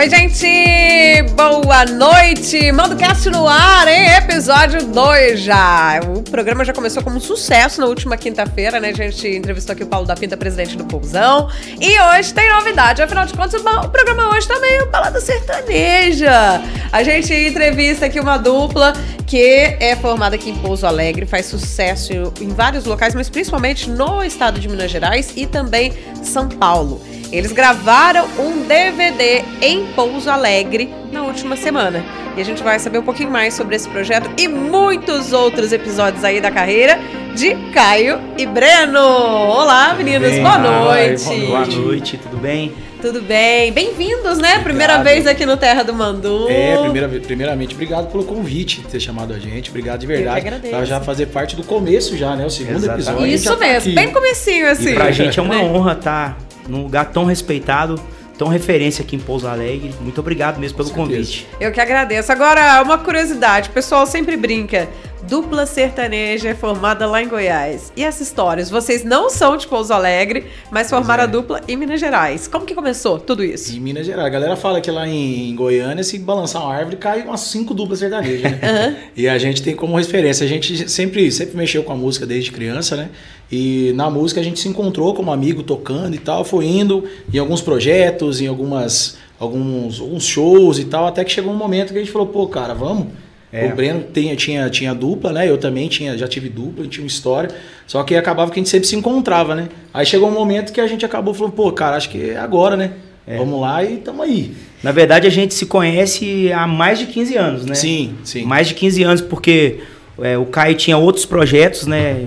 Oi, gente! Boa noite! Manda o cast no ar, hein? Episódio 2 já. O programa já começou como um sucesso na última quinta-feira, né? A gente entrevistou aqui o Paulo da Pinta, presidente do Pousão. E hoje tem novidade. Afinal de contas, o programa hoje tá meio balada sertaneja. A gente entrevista aqui uma dupla que é formada aqui em Pouso Alegre, faz sucesso em vários locais, mas principalmente no estado de Minas Gerais e também São Paulo. Eles gravaram um DVD em Pouso Alegre na última semana. E a gente vai saber um pouquinho mais sobre esse projeto e muitos outros episódios aí da carreira de Caio e Breno. Olá, meninos, boa, noite. boa noite. tudo bem? Tudo bem, bem-vindos, né? Obrigado. Primeira vez aqui no Terra do Mandu. É, primeira, primeiramente, obrigado pelo convite, ter chamado a gente. Obrigado de verdade. Eu que Pra já fazer parte do começo já, né? O segundo Exatamente. episódio. Isso tá mesmo, tá bem comecinho assim. E pra gente é uma honra estar tá num lugar tão respeitado, tão referência aqui em Pouso Alegre. Muito obrigado mesmo pelo convite. Eu que agradeço. Agora, uma curiosidade, o pessoal sempre brinca dupla sertaneja formada lá em Goiás. E essa história? Vocês não são de Pouso Alegre, mas formaram é. a dupla em Minas Gerais. Como que começou tudo isso? Em Minas Gerais. A galera fala que lá em Goiânia, se balançar uma árvore, cai umas cinco duplas sertanejas, né? uhum. E a gente tem como referência. A gente sempre, sempre mexeu com a música desde criança, né? E na música a gente se encontrou como amigo tocando e tal, foi indo em alguns projetos, em algumas alguns, alguns shows e tal, até que chegou um momento que a gente falou, pô, cara, vamos é. O Breno tinha, tinha, tinha dupla, né? Eu também tinha, já tive dupla, tinha uma história. Só que acabava que a gente sempre se encontrava, né? Aí chegou um momento que a gente acabou falando, pô, cara, acho que é agora, né? É. Vamos lá e tamo aí. Na verdade, a gente se conhece há mais de 15 anos, né? Sim, sim. Mais de 15 anos, porque é, o Caio tinha outros projetos, né?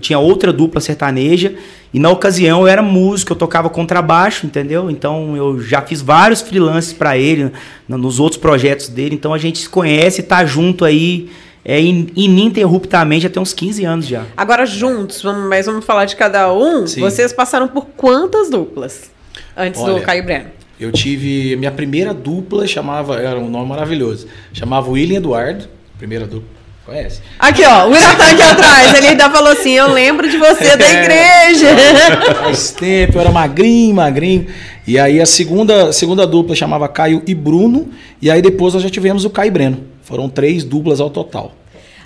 Tinha outra dupla sertaneja. E na ocasião eu era músico, eu tocava contrabaixo, entendeu? Então eu já fiz vários freelances para ele, nos outros projetos dele. Então a gente se conhece, tá junto aí é, ininterruptamente até uns 15 anos já. Agora juntos, vamos, mas vamos falar de cada um. Sim. Vocês passaram por quantas duplas antes Olha, do Caio Breno? Eu tive. Minha primeira dupla chamava. Era um nome maravilhoso. Chamava William Eduardo, primeira dupla. Conhece? Aqui, ó, o Iratan aqui atrás. Ele ainda falou assim: Eu lembro de você da é. igreja. Faz tempo, eu era magrinho, magrinho. E aí a segunda, a segunda dupla chamava Caio e Bruno. E aí depois nós já tivemos o Caio e Breno. Foram três duplas ao total.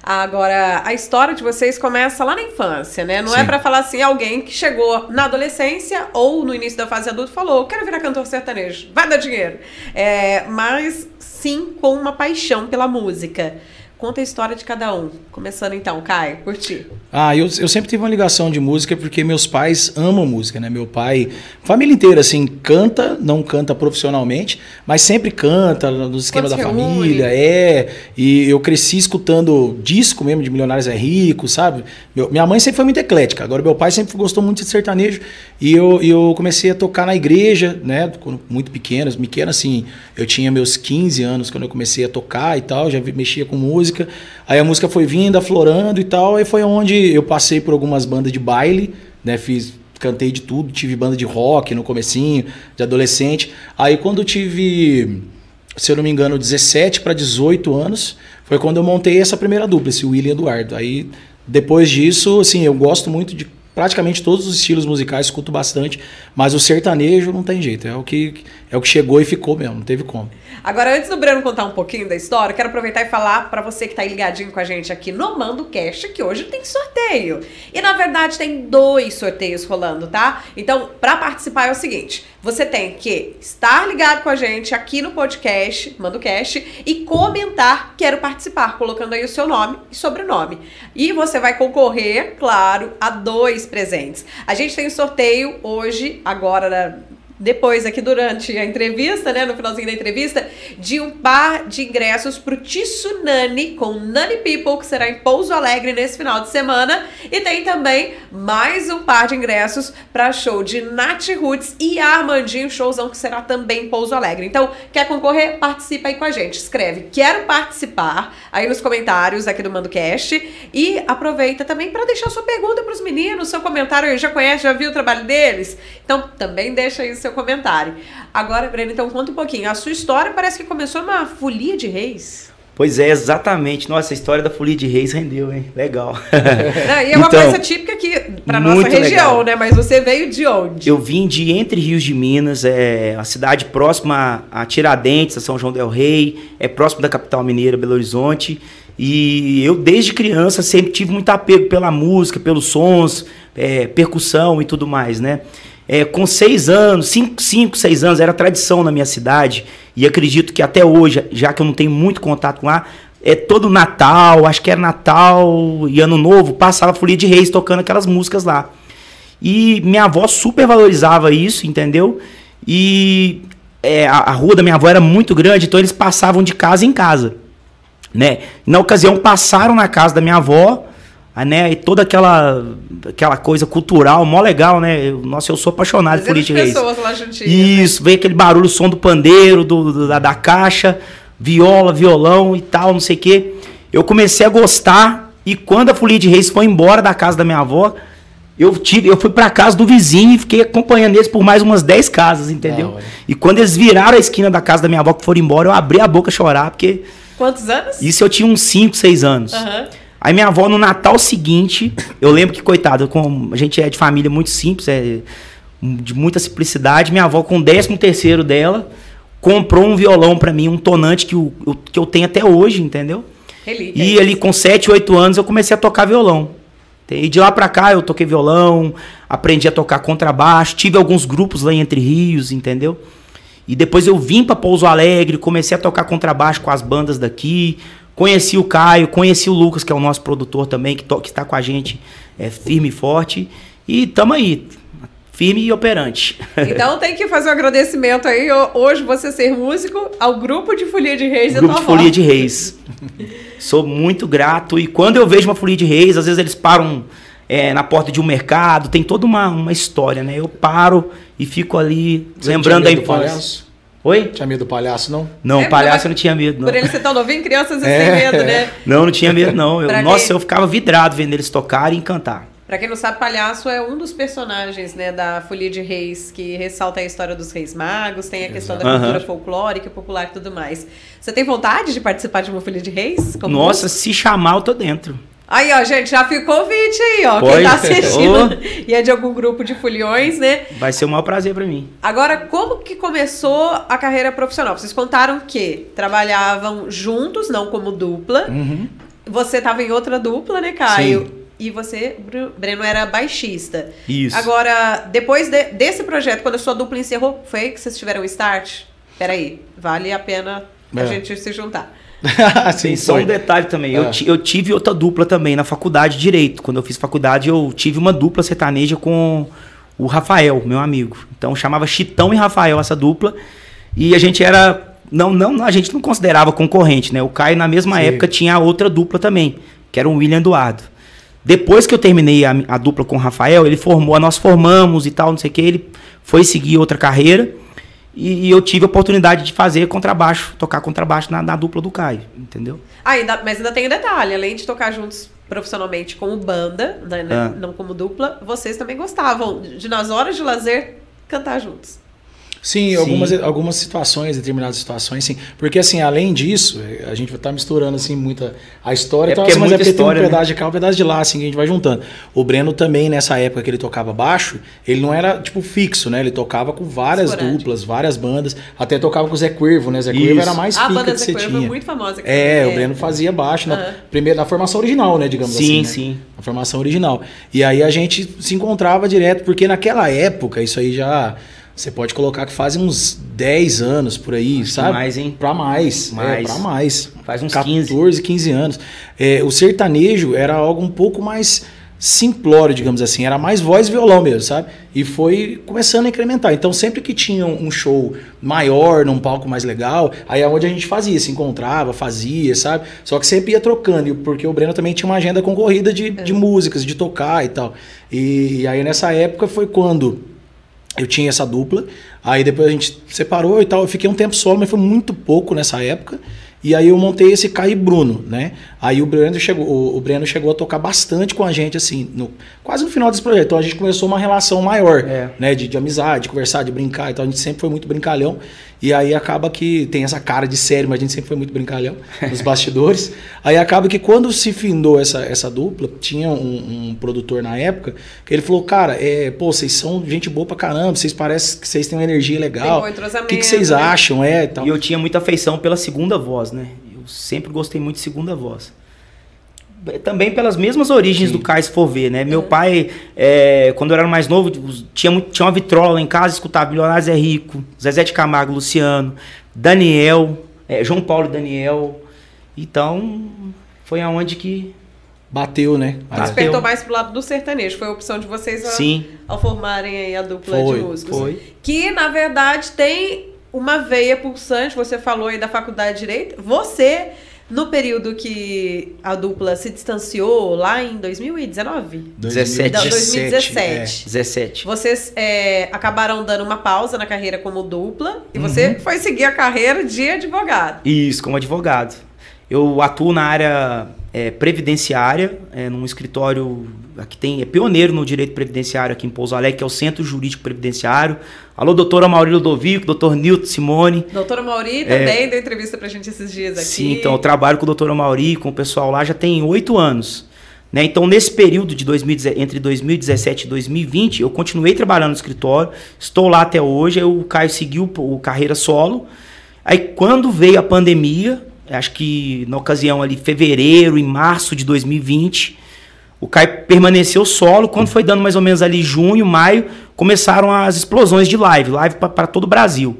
Agora, a história de vocês começa lá na infância, né? Não é Sim. é para falar assim, alguém que chegou na adolescência ou no início da fase adulta falou, quero virar cantor sertanejo, vai dar dinheiro. É, mas sim com uma paixão pela música. Conta a história de cada um. Começando então, Caio, por ti. Ah, eu, eu sempre tive uma ligação de música porque meus pais amam música, né? Meu pai, família inteira, assim, canta, não canta profissionalmente, mas sempre canta nos esquemas da família, é. E eu cresci escutando disco mesmo de Milionários é Rico, sabe? Meu, minha mãe sempre foi muito eclética, agora meu pai sempre gostou muito de sertanejo e eu, eu comecei a tocar na igreja, né? Muito pequeno, pequeno assim, eu tinha meus 15 anos quando eu comecei a tocar e tal, já mexia com música música. Aí a música foi vindo, aflorando e tal. Aí foi onde eu passei por algumas bandas de baile, né? Fiz, cantei de tudo, tive banda de rock no comecinho, de adolescente. Aí quando eu tive, se eu não me engano, 17 para 18 anos, foi quando eu montei essa primeira dupla, esse William Eduardo. Aí depois disso, assim, eu gosto muito de praticamente todos os estilos musicais, escuto bastante, mas o sertanejo não tem jeito, é o que é o que chegou e ficou mesmo, não teve como. Agora, antes do Breno contar um pouquinho da história, quero aproveitar e falar para você que tá ligadinho com a gente aqui no Mando Cast que hoje tem sorteio. E na verdade tem dois sorteios rolando, tá? Então, para participar é o seguinte: você tem que estar ligado com a gente aqui no podcast, Mando Cast, e comentar quero participar, colocando aí o seu nome e sobrenome. E você vai concorrer, claro, a dois presentes. A gente tem um sorteio hoje, agora depois aqui durante a entrevista, né, no finalzinho da entrevista, de um par de ingressos pro Tsunami com Nani People, que será em Pouso Alegre nesse final de semana, e tem também mais um par de ingressos para show de Nath Roots e Armandinho Showzão, que será também em Pouso Alegre. Então, quer concorrer? Participa aí com a gente. Escreve "quero participar" aí nos comentários aqui do MandoCast e aproveita também para deixar sua pergunta para os meninos, seu comentário, já conhece, já viu o trabalho deles? Então, também deixa aí seu comentário. Agora, Breno, então conta um pouquinho. A sua história parece que começou numa folia de reis. Pois é, exatamente. Nossa, a história da Folia de Reis rendeu, hein? Legal. Não, e é uma então, coisa típica aqui para nossa região, legal. né? Mas você veio de onde? Eu vim de Entre Rios de Minas, é a cidade próxima a Tiradentes, a São João del Rei, é próximo da capital mineira, Belo Horizonte. E eu, desde criança, sempre tive muito apego pela música, pelos sons, é, percussão e tudo mais, né? É, com seis anos, cinco, cinco, seis anos, era tradição na minha cidade. E acredito que até hoje, já que eu não tenho muito contato lá, é todo Natal, acho que era Natal e Ano Novo, passava Folia de Reis tocando aquelas músicas lá. E minha avó super valorizava isso, entendeu? E é, a, a, rua da minha avó era muito grande, então eles passavam de casa em casa, né? Na ocasião passaram na casa da minha avó, né? E toda aquela, aquela coisa cultural, mó legal, né? nossa, eu sou apaixonado por It Reis. pessoas lá juntinhas, né? Isso, né? veio aquele barulho, o som do pandeiro, do, do da, da, caixa, viola, violão e tal, não sei o quê. Eu comecei a gostar e quando a Folia de Reis foi embora da casa da minha avó, eu tive, eu fui para casa do vizinho e fiquei acompanhando eles por mais umas 10 casas, entendeu? Ah, e quando eles viraram a esquina da casa da minha avó que foram embora, eu abri a boca a chorar, porque Quantos anos? Isso eu tinha uns 5, 6 anos. Uhum. Aí minha avó, no Natal seguinte, eu lembro que, coitada, com, a gente é de família muito simples, é de muita simplicidade. Minha avó, com o 13 terceiro dela, comprou um violão para mim, um tonante que eu, que eu tenho até hoje, entendeu? Relíquia. E ali com 7, 8 anos eu comecei a tocar violão. E de lá pra cá eu toquei violão, aprendi a tocar contrabaixo, tive alguns grupos lá em Entre Rios, entendeu? E depois eu vim para Pouso Alegre, comecei a tocar contrabaixo com as bandas daqui, Conheci o Caio, conheci o Lucas, que é o nosso produtor também, que, está com a gente é, firme e forte. E tamo aí, firme e operante. Então tem que fazer um agradecimento aí, hoje você ser músico, ao grupo de Folia de Reis grupo de Folia de Reis. Sou muito grato. E quando eu vejo uma Folia de Reis, às vezes eles param é, na porta de um mercado, tem toda uma, uma história, né? Eu paro e fico ali você lembrando da infância. Oi? Tinha medo do palhaço, não? Não, é, palhaço eu não tinha medo, não. Por ele ser tão novinho, crianças é. têm medo, né? Não, não tinha medo, não. Eu, nossa, eu ficava vidrado vendo eles tocarem e cantar. Pra quem não sabe, Palhaço é um dos personagens né, da Folia de Reis, que ressalta a história dos reis magos, tem a questão Exato. da cultura uhum. folclórica, popular e tudo mais. Você tem vontade de participar de uma Folia de Reis? Nossa, músico? se chamar, eu tô dentro. Aí, ó, gente, já ficou o convite aí, ó. Quem tá assistindo oh. e é de algum grupo de foliões, né? Vai ser um maior prazer para mim. Agora, como que começou a carreira profissional? Vocês contaram que trabalhavam juntos, não como dupla. Uhum. Você tava em outra dupla, né, Caio? Sim. E você, Breno, era baixista. Isso. Agora, depois de, desse projeto, quando a sua dupla encerrou, foi aí que vocês tiveram o start? Peraí, vale a pena é. a gente se juntar. Sim, só um detalhe também. Eu, ah. eu tive outra dupla também na faculdade de Direito. Quando eu fiz faculdade, eu tive uma dupla sertaneja com o Rafael, meu amigo. Então chamava Chitão e Rafael essa dupla. E a gente era. Não, não, a gente não considerava concorrente, né? O Caio, na mesma Sim. época, tinha outra dupla também, que era o William Eduardo. Depois que eu terminei a, a dupla com o Rafael, ele formou, nós formamos e tal, não sei o que, ele foi seguir outra carreira. E, e, eu tive a oportunidade de fazer contrabaixo, tocar contrabaixo na, na dupla do Caio, entendeu? Ah, ainda, mas ainda tem um detalhe, além de tocar juntos profissionalmente como banda, né, né não como dupla, vocês também gostavam de nas horas de lazer cantar juntos. Sim, sim, Algumas, algumas situações, determinadas situações, sim. Porque, assim, além disso, a gente vai estar tá misturando, assim, muita... A história, é então, assim, é mas é porque história, tem um pedaço né? de cá, um pedaço de lá, assim, que a gente vai juntando. O Breno também, nessa época que ele tocava baixo, ele não era, tipo, fixo, né? Ele tocava com várias Esporádico. duplas, várias bandas. Até tocava com o Zé Cuervo, né? Zé Isso. Cuervo era mais a banda que Zé você Cuervo é tinha. é muito famosa. É, é, o Breno fazia baixo, na, primeiro, na formação original, né? Digamos sim, assim. Sim, né? sim. Na formação original. E aí a gente se encontrava direto, porque naquela época, isso aí já você pode colocar que fazem uns 10 anos por aí, Acho sabe? mais, hein? Pra mais. É, mais. É, pra mais. Faz uns 14, 15, 15 anos. É, o sertanejo era algo um pouco mais simplório, digamos assim. Era mais voz e violão mesmo, sabe? E foi começando a incrementar. Então, sempre que tinha um show maior, num palco mais legal, aí é onde a gente fazia, se encontrava, fazia, sabe? Só que sempre ia trocando, porque o Breno também tinha uma agenda concorrida de, é. de músicas, de tocar e tal. E, e aí, nessa época, foi quando eu tinha essa dupla, aí depois a gente separou e tal. Eu fiquei um tempo solo, mas foi muito pouco nessa época. E aí eu montei esse Kai Bruno, né? Aí o Breno chegou, o, o Breno chegou a tocar bastante com a gente, assim, no, quase no final desse projeto. Então a gente começou uma relação maior, é. né? De, de amizade, de conversar, de brincar. Então a gente sempre foi muito brincalhão. E aí acaba que tem essa cara de sério, mas a gente sempre foi muito brincalhão nos bastidores. aí acaba que quando se findou essa, essa dupla, tinha um, um, produtor na época, que ele falou, cara, é, pô, vocês são gente boa pra caramba, vocês parecem que vocês têm uma energia legal. O que, que vocês né? acham? É, e eu tinha muita afeição pela segunda voz, né? Eu sempre gostei muito de segunda voz também pelas mesmas origens Sim. do Cais Fovê, né? Meu é. pai, é, quando eu era mais novo, tinha, tinha uma vitrola em casa, escutava Milionários é Rico, Zezé de Camargo, Luciano, Daniel, é, João Paulo e Daniel. Então, foi aonde que... Bateu, né? Despertou mais pro lado do sertanejo. Foi a opção de vocês Sim. ao formarem aí a dupla foi, de músicos. Foi. Que, na verdade, tem uma veia pulsante. Você falou aí da faculdade de Direito. Você no período que a dupla se distanciou, lá em 2019? 17. Não, 2017. É. 17. Vocês é, acabaram dando uma pausa na carreira como dupla e uhum. você foi seguir a carreira de advogado. Isso, como advogado. Eu atuo na área é, previdenciária, é, num escritório que tem, é pioneiro no direito previdenciário aqui em Pouso Alegre, que é o Centro Jurídico Previdenciário. Alô, doutora Mauri Ludovico, doutor Nilton Simone. Doutora Mauri também é, deu entrevista pra gente esses dias aqui. Sim, então eu trabalho com o doutora Mauri, com o pessoal lá, já tem oito anos. Né? Então, nesse período de 2000, entre 2017 e 2020, eu continuei trabalhando no escritório, estou lá até hoje, aí o Caio seguiu o carreira solo. Aí, quando veio a pandemia, acho que na ocasião ali, fevereiro e março de 2020, o Caio permaneceu solo. Quando foi dando mais ou menos ali junho, maio, começaram as explosões de live, live para todo o Brasil.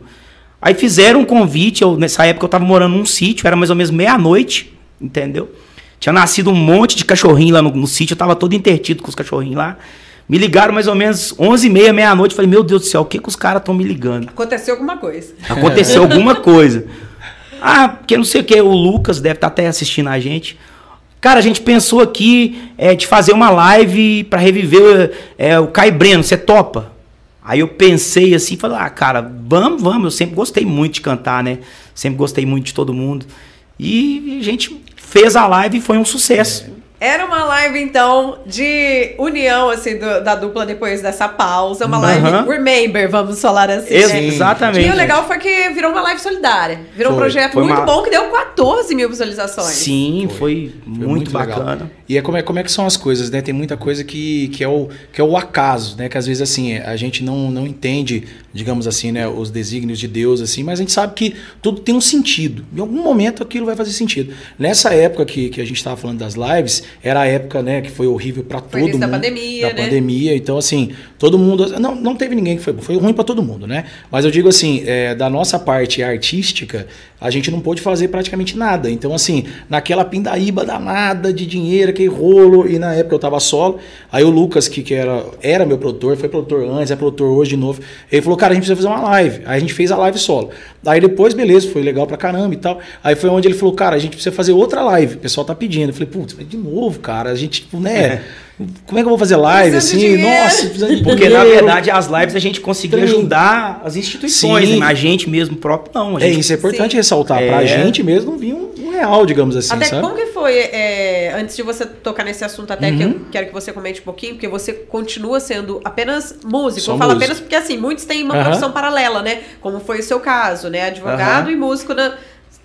Aí fizeram um convite, eu, nessa época eu estava morando num sítio, era mais ou menos meia-noite, entendeu? Tinha nascido um monte de cachorrinho lá no, no sítio, eu estava todo intertido com os cachorrinhos lá. Me ligaram mais ou menos 11h30, meia-noite. Falei, meu Deus do céu, o que, que os caras estão me ligando? Aconteceu alguma coisa. Aconteceu alguma coisa. Ah, porque não sei o que, o Lucas deve estar tá até assistindo a gente. Cara, a gente pensou aqui é, de fazer uma live para reviver é, o Kai Breno, você topa? Aí eu pensei assim, falei, ah, cara, vamos, vamos. Eu sempre gostei muito de cantar, né? Sempre gostei muito de todo mundo. E a gente fez a live e foi um sucesso. É. Era uma live, então, de união, assim, do, da dupla depois dessa pausa. Uma live uhum. remember, vamos falar assim. Ex né? Exatamente. E o legal foi que virou uma live solidária. Virou foi, um projeto muito uma... bom que deu 14 mil visualizações. Sim, foi, foi, foi muito, muito, bacana. Legal. E é como, é como é que são as coisas, né? Tem muita coisa que, que, é, o, que é o acaso, né? Que às vezes, assim, a gente não, não entende, digamos assim, né? Os desígnios de Deus, assim, mas a gente sabe que tudo tem um sentido. Em algum momento aquilo vai fazer sentido. Nessa época que, que a gente estava falando das lives, era a época, né, que foi horrível para todo mundo. da pandemia, da né? pandemia. Então, assim, todo mundo. Não, não teve ninguém que foi. Foi ruim para todo mundo, né? Mas eu digo assim, é, da nossa parte artística, a gente não pôde fazer praticamente nada. Então, assim, naquela pindaíba danada de dinheiro, aquele rolo, e na época eu tava solo. Aí o Lucas, que, que era, era meu produtor, foi produtor antes, é produtor hoje de novo. Ele falou, cara, a gente precisa fazer uma live. Aí a gente fez a live solo. Aí depois, beleza, foi legal pra caramba e tal. Aí foi onde ele falou, cara, a gente precisa fazer outra live. O pessoal tá pedindo. Eu falei, putz, de novo, cara. A gente, tipo, né? Como é que eu vou fazer live assim? Nossa, de Porque na verdade as lives a gente conseguia ajudar as instituições, né? a gente mesmo próprio não. É, gente... É, isso é importante Sim. ressaltar. É. Pra gente mesmo não vinha um, um real, digamos assim. Até sabe? como que foi, é, antes de você tocar nesse assunto, até uhum. que eu uhum. quero que você comente um pouquinho, porque você continua sendo apenas músico. Só eu falo músico. apenas porque assim, muitos têm uma uhum. profissão paralela, né? Como foi o seu caso, né? Advogado uhum. e músico na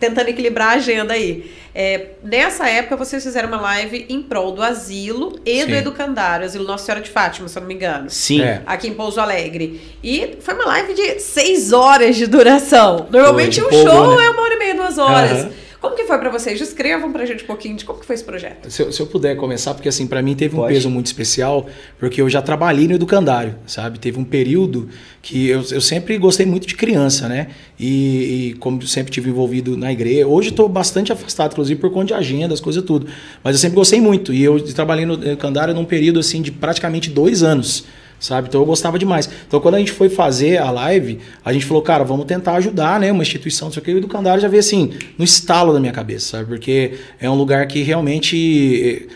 tentando equilibrar a agenda aí. É, nessa época, vocês fizeram uma live em prol do asilo e Sim. do educandário, asilo Nossa Senhora de Fátima, se eu não me engano. Sim. É. Aqui em Pouso Alegre. E foi uma live de seis horas de duração. Normalmente um show né? é uma hora e meia, duas horas. Uhum. Como que foi para vocês? Descrevam pra gente um pouquinho de como que foi esse projeto. Se eu, se eu puder começar, porque assim, para mim teve Pode. um peso muito especial, porque eu já trabalhei no educandário, sabe? Teve um período que eu, eu sempre gostei muito de criança, né? E, e como sempre tive envolvido na igreja, hoje estou bastante afastado, inclusive por conta de agenda, as coisas tudo. Mas eu sempre gostei muito. E eu trabalhei no educandário num período assim de praticamente dois anos sabe? Então eu gostava demais. Então quando a gente foi fazer a live, a gente falou, cara, vamos tentar ajudar, né? Uma instituição, não sei o que, e o Educandário já veio assim, no estalo da minha cabeça, sabe? Porque é um lugar que realmente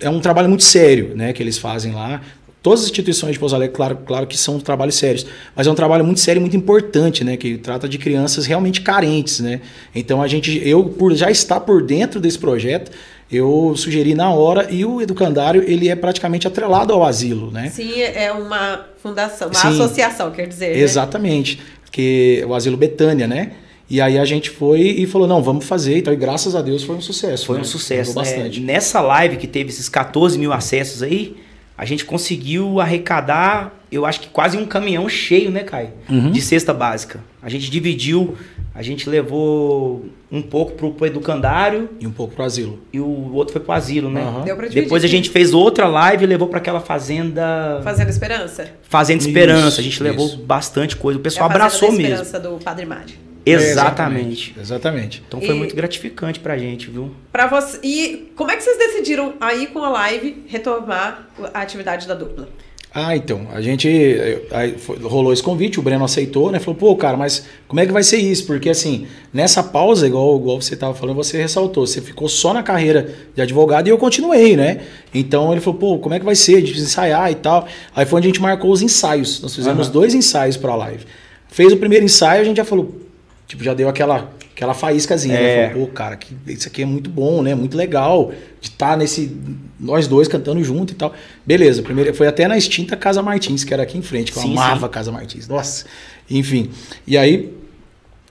é um trabalho muito sério, né? Que eles fazem lá todas as instituições de Pouso Alegre, claro, claro que são trabalhos sérios, mas é um trabalho muito sério e muito importante, né? Que trata de crianças realmente carentes, né? Então a gente, eu, por já estar por dentro desse projeto, eu sugeri na hora e o educandário ele é praticamente atrelado ao asilo, né? Sim, é uma fundação, uma Sim, associação, quer dizer. Né? Exatamente, que o asilo Betânia, né? E aí a gente foi e falou, não, vamos fazer. Então, e graças a Deus foi um sucesso. Foi né? um sucesso. Né? Bastante. Nessa live que teve esses 14 mil acessos aí, a gente conseguiu arrecadar, eu acho que quase um caminhão cheio, né, Caio? Uhum. De cesta básica. A gente dividiu, a gente levou um pouco pro, pro educandário. E um pouco pro asilo. E o outro foi pro asilo, né? Uhum. Deu pra Depois a gente fez outra live e levou para aquela fazenda. Fazenda Esperança. Fazenda Esperança. Isso, a gente levou isso. bastante coisa. O pessoal é abraçou mesmo. Esperança do Padre Madi. Exatamente. É, exatamente. Então foi e, muito gratificante pra gente, viu? Para você. E como é que vocês decidiram aí com a live retomar a atividade da dupla? Ah, então, a gente aí, rolou esse convite, o Breno aceitou, né? Falou, pô, cara, mas como é que vai ser isso? Porque assim, nessa pausa, igual, igual você estava falando, você ressaltou, você ficou só na carreira de advogado e eu continuei, né? Então ele falou, pô, como é que vai ser? Gente ensaiar e tal. Aí foi onde a gente marcou os ensaios. Nós fizemos uhum. dois ensaios para a live. Fez o primeiro ensaio, a gente já falou, Tipo, já deu aquela, aquela faíscazinha. Né? É. Falou, Pô, cara, que, isso aqui é muito bom, né? Muito legal de estar tá nesse. Nós dois cantando junto e tal. Beleza, primeiro, foi até na extinta Casa Martins, que era aqui em frente, que eu sim, amava sim. Casa Martins. Nossa. Enfim. E aí,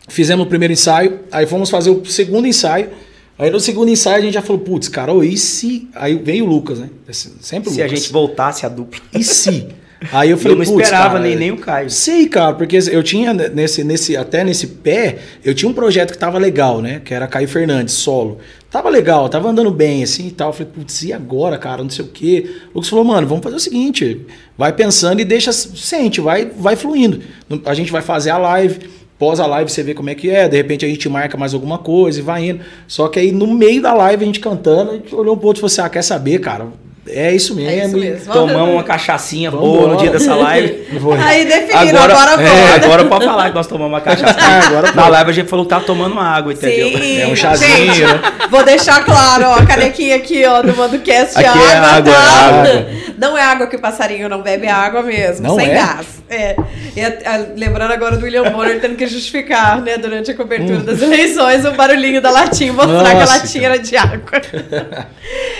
fizemos o primeiro ensaio, aí fomos fazer o segundo ensaio. Aí no segundo ensaio a gente já falou, putz, cara, e se. Aí veio o Lucas, né? Sempre o Se Lucas. a gente voltasse a dupla. E se? Aí eu falei, eu não esperava cara, nem, nem o Caio. Sei, cara, porque eu tinha nesse, nesse, até nesse pé, eu tinha um projeto que tava legal, né? Que era Caio Fernandes, solo. Tava legal, tava andando bem, assim e tal. Eu falei, putz, e agora, cara? Não sei o quê. O Lucas falou, mano, vamos fazer o seguinte: vai pensando e deixa, sente, vai, vai fluindo. A gente vai fazer a live. Pós a live você vê como é que é, de repente a gente marca mais alguma coisa e vai indo. Só que aí no meio da live a gente cantando, a gente olhou um pouco e falou assim: ah, quer saber, cara? É isso mesmo. É isso mesmo. Tomamos uma cachaçinha Vamos boa embora. no dia dessa live. Aí definiram, agora, agora é, Agora pode falar que nós tomamos uma cachaça. Ah, agora Na live a gente falou que tá tomando água, entendeu? Sim, é um chazinho. Gente, né? Vou deixar claro, ó, a canequinha aqui, ó, do Mandocast aqui água, é água, tá? é água. Não é água que o passarinho não bebe, é água mesmo, não sem é? gás. É. E, a, lembrando agora do William Bonner tendo que justificar, né, durante a cobertura hum. das eleições, o barulhinho da latinha, mostrar Nossa, que a latinha era de água.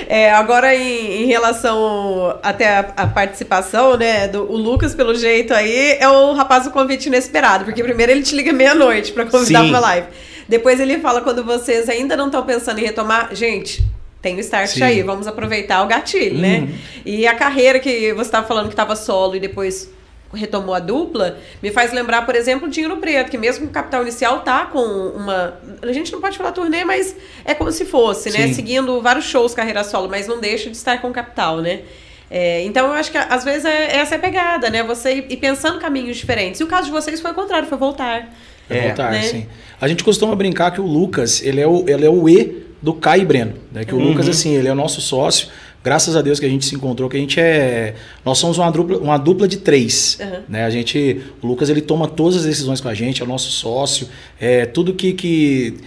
é, agora, em, em relação até a, a, participação, né? Do, o Lucas, pelo jeito aí, é o rapaz do convite inesperado. Porque primeiro ele te liga meia-noite para convidar Sim. pra live. Depois ele fala quando vocês ainda não estão pensando em retomar. Gente, tem o start Sim. aí, vamos aproveitar o gatilho, né? uhum. né? E a carreira que você estava falando que estava solo e depois retomou a dupla, me faz lembrar, por exemplo, o Dinheiro Preto, que mesmo o Capital Inicial tá com uma. A gente não pode falar turnê, mas é como se fosse, né? Sim. né? Seguindo vários shows carreira solo, mas não deixa de estar com o Capital, né? É, então eu acho que às vezes é, essa é a pegada, né? Você ir pensando caminhos diferentes. E o caso de vocês foi o contrário, foi voltar. É, voltar, né? sim. A gente costuma brincar que o Lucas, ele é o, ele é o E do Caio Breno. Né? Que o uhum. Lucas, assim, ele é o nosso sócio graças a Deus que a gente se encontrou, que a gente é. Nós somos uma dupla, uma dupla de três. Uhum. Né? A gente. O Lucas ele toma todas as decisões com a gente, é o nosso sócio. É, tudo que, que,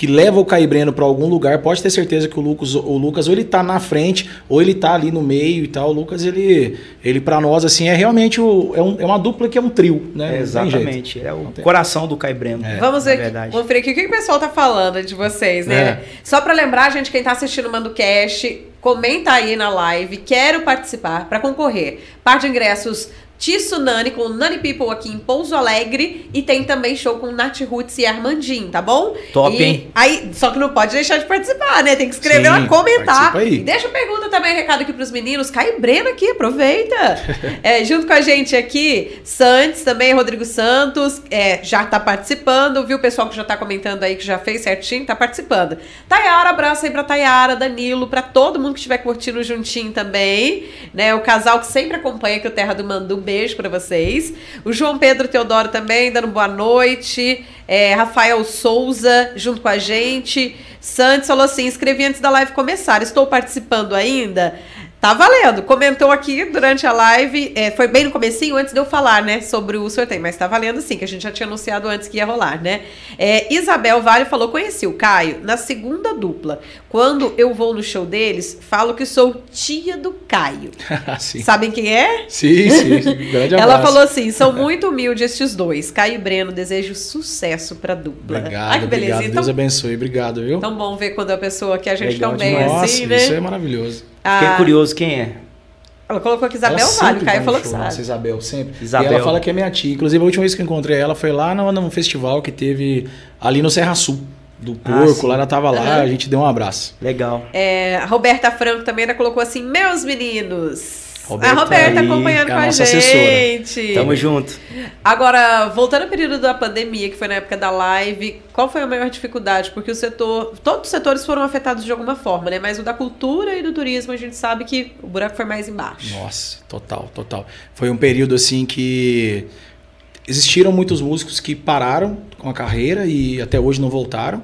que leva o Caibreno para algum lugar, pode ter certeza que o Lucas, o Lucas ou ele tá na frente, ou ele tá ali no meio e tal. O Lucas, ele, ele para nós, assim, é realmente o, é, um, é uma dupla que é um trio, né? É exatamente. É o coração do Caibreno. É. Vamos ver, verdade. vamos ver aqui o que o pessoal tá falando de vocês, né? É. Só para lembrar, gente, quem tá assistindo o Mando Cash, comenta aí na live, quero participar para concorrer. Par de ingressos Tsunani com Nani People aqui em Pouso Alegre e tem também show com Nath Roots e Armandinho, tá bom? Top, e hein? Aí, só que não pode deixar de participar, né? Tem que escrever Sim, lá, comentar. Aí. Deixa pergunta também, recado aqui pros meninos. Caio Breno aqui, aproveita. é, junto com a gente aqui, Santos também, Rodrigo Santos, é, já tá participando, viu? O pessoal que já tá comentando aí, que já fez certinho, tá participando. Tayara, abraço aí pra Tayara, Danilo, pra todo mundo que estiver curtindo juntinho também, né? O casal que sempre acompanha aqui o Terra do Mandu beijo para vocês. O João Pedro Teodoro também, dando boa noite. É, Rafael Souza, junto com a gente. Santos falou assim: escrevi antes da live começar. Estou participando ainda. Tá valendo. Comentou aqui durante a live, é, foi bem no comecinho, antes de eu falar, né, sobre o sorteio, mas tá valendo sim, que a gente já tinha anunciado antes que ia rolar, né? É, Isabel Vale falou, conheci o Caio na segunda dupla. Quando eu vou no show deles, falo que sou tia do Caio. Sabem quem é? Sim, sim. Grande Ela falou assim, são muito humildes estes dois. Caio e Breno, desejo sucesso pra dupla. Obrigado, Ai, que beleza. Obrigado, então, Deus abençoe. Obrigado, viu? Tão bom ver quando a pessoa que a gente Legal tão bem assim, né? isso é maravilhoso. Fiquei ah, curioso quem é. Ela colocou que Isabel ela vale, o Caio falou que sabe. Nossa, Isabel, sempre. Isabel. E ela fala que é minha tia. Inclusive, a última vez que eu encontrei ela foi lá no, num festival que teve ali no Serra Sul. Do ah, porco, ah, lá ela tava lá, uhum. a gente deu um abraço. Legal. É, a Roberta Franco também ela colocou assim: Meus meninos, Roberta a Roberta aí, acompanhando é a com a gente. Assessora. Tamo junto. Agora, voltando ao período da pandemia, que foi na época da live, qual foi a maior dificuldade? Porque o setor, todos os setores foram afetados de alguma forma, né? Mas o da cultura e do turismo, a gente sabe que o buraco foi mais embaixo. Nossa, total, total. Foi um período assim que existiram muitos músicos que pararam com a carreira e até hoje não voltaram,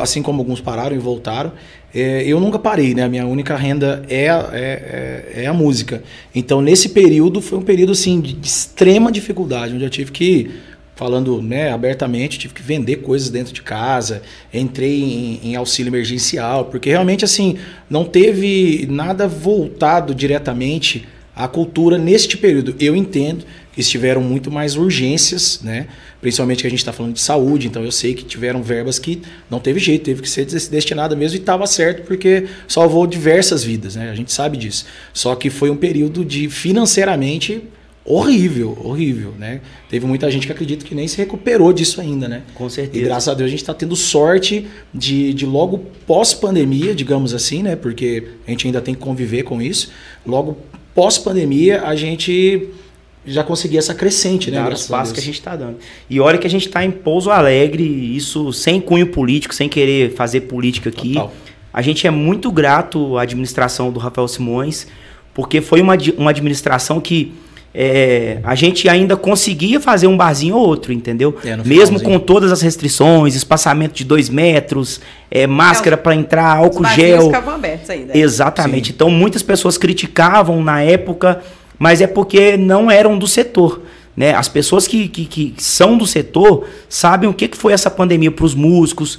assim como alguns pararam e voltaram. É, eu nunca parei, né? A minha única renda é, é, é, é, a música. Então, nesse período, foi um período assim, de extrema dificuldade, onde eu tive que, falando né, abertamente, tive que vender coisas dentro de casa, entrei em, em auxílio emergencial, porque realmente assim, não teve nada voltado diretamente à cultura neste período. Eu entendo que tiveram muito mais urgências, né? principalmente que a gente está falando de saúde, então eu sei que tiveram verbas que não teve jeito, teve que ser destinada mesmo e estava certo porque salvou diversas vidas, né? a gente sabe disso. Só que foi um período de financeiramente horrível, horrível, né? Teve muita gente que acredita que nem se recuperou disso ainda, né? Com certeza. E graças a Deus a gente está tendo sorte de, de logo pós-pandemia, digamos assim, né? Porque a gente ainda tem que conviver com isso. Logo pós-pandemia a gente já conseguir essa crescente, né? Dar os passos que a gente está dando. E olha que a gente está em Pouso Alegre, isso sem cunho político, sem querer fazer política aqui. Total. A gente é muito grato à administração do Rafael Simões, porque foi uma, uma administração que é, a gente ainda conseguia fazer um barzinho ou outro, entendeu? É, Mesmo com todas as restrições, espaçamento de dois metros, é, máscara é, para entrar, álcool gel. Ficavam abertos ainda. Exatamente. Sim. Então muitas pessoas criticavam na época mas é porque não eram do setor. Né? As pessoas que, que, que são do setor sabem o que, que foi essa pandemia para os músicos,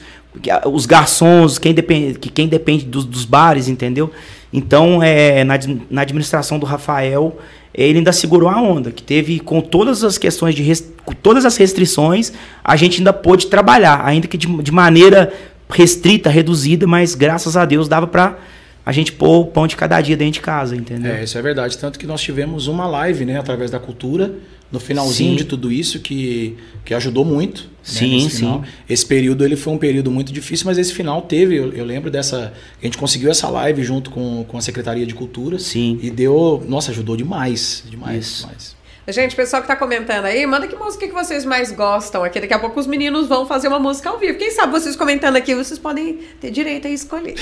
os garçons, quem depende, quem depende dos, dos bares, entendeu? Então, é, na, na administração do Rafael, ele ainda segurou a onda, que teve com todas as questões de com todas as restrições, a gente ainda pôde trabalhar, ainda que de, de maneira restrita, reduzida, mas graças a Deus dava para a gente pôr o pão de cada dia dentro de casa, entendeu? É, isso é verdade. Tanto que nós tivemos uma live, né, através da cultura, no finalzinho sim. de tudo isso, que, que ajudou muito. Né, sim, né, sim. Esse período ele foi um período muito difícil, mas esse final teve, eu, eu, lembro dessa. A gente conseguiu essa live junto com, com a Secretaria de Cultura. Sim. E deu. Nossa, ajudou demais. Demais, isso. demais. Gente, pessoal que tá comentando aí, manda que música que vocês mais gostam aqui. Daqui a pouco os meninos vão fazer uma música ao vivo. Quem sabe vocês comentando aqui, vocês podem ter direito a escolher.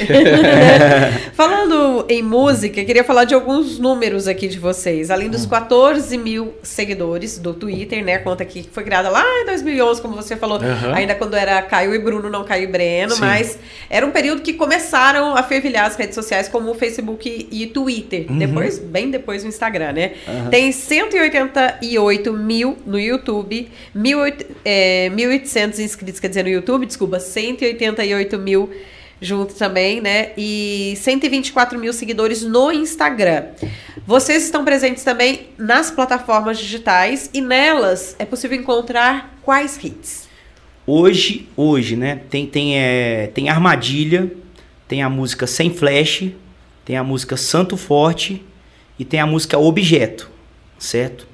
Falando em música, queria falar de alguns números aqui de vocês. Além dos 14 hum. mil seguidores do Twitter, né? Conta aqui que foi criada lá em 2011, como você falou, uhum. ainda quando era Caio e Bruno, não Caio e Breno, Sim. mas era um período que começaram a fervilhar as redes sociais como o Facebook e Twitter. Uhum. Depois, bem depois o Instagram, né? Uhum. Tem 180 188 mil no YouTube, 1.800 é, inscritos, quer dizer, no YouTube, desculpa, 188 mil junto também, né? E 124 mil seguidores no Instagram. Vocês estão presentes também nas plataformas digitais e nelas é possível encontrar quais hits? Hoje, hoje, né? Tem, tem, é, tem Armadilha, tem a música Sem Flash, tem a música Santo Forte e tem a música Objeto, certo?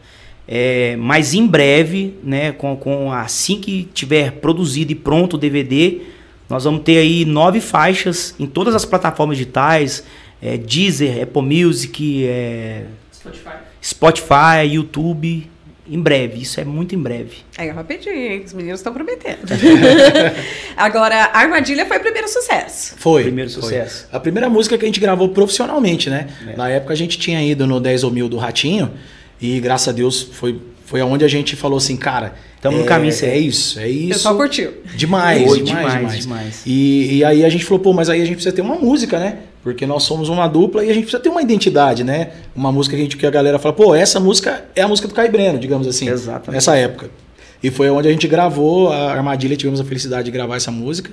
É, mas em breve, né, com, com assim que tiver produzido e pronto o DVD, nós vamos ter aí nove faixas em todas as plataformas digitais, é, Deezer, Apple Music, é, Spotify. Spotify, YouTube, em breve, isso é muito em breve. É rapidinho, hein? Os meninos estão prometendo. Agora, a Armadilha foi o primeiro sucesso. Foi. Primeiro sucesso. Foi. A primeira música que a gente gravou profissionalmente, né? É. Na época a gente tinha ido no 10 ou mil do Ratinho. E graças a Deus foi, foi aonde a gente falou assim, cara. Estamos é, no caminho certo. É isso, é isso. O pessoal curtiu. Demais, demais, demais, demais. E, e aí a gente falou, pô, mas aí a gente precisa ter uma música, né? Porque nós somos uma dupla e a gente precisa ter uma identidade, né? Uma música que a, gente, que a galera fala, pô, essa música é a música do Caio Breno, digamos assim. Exatamente. Nessa época. E foi onde a gente gravou a Armadilha, tivemos a felicidade de gravar essa música.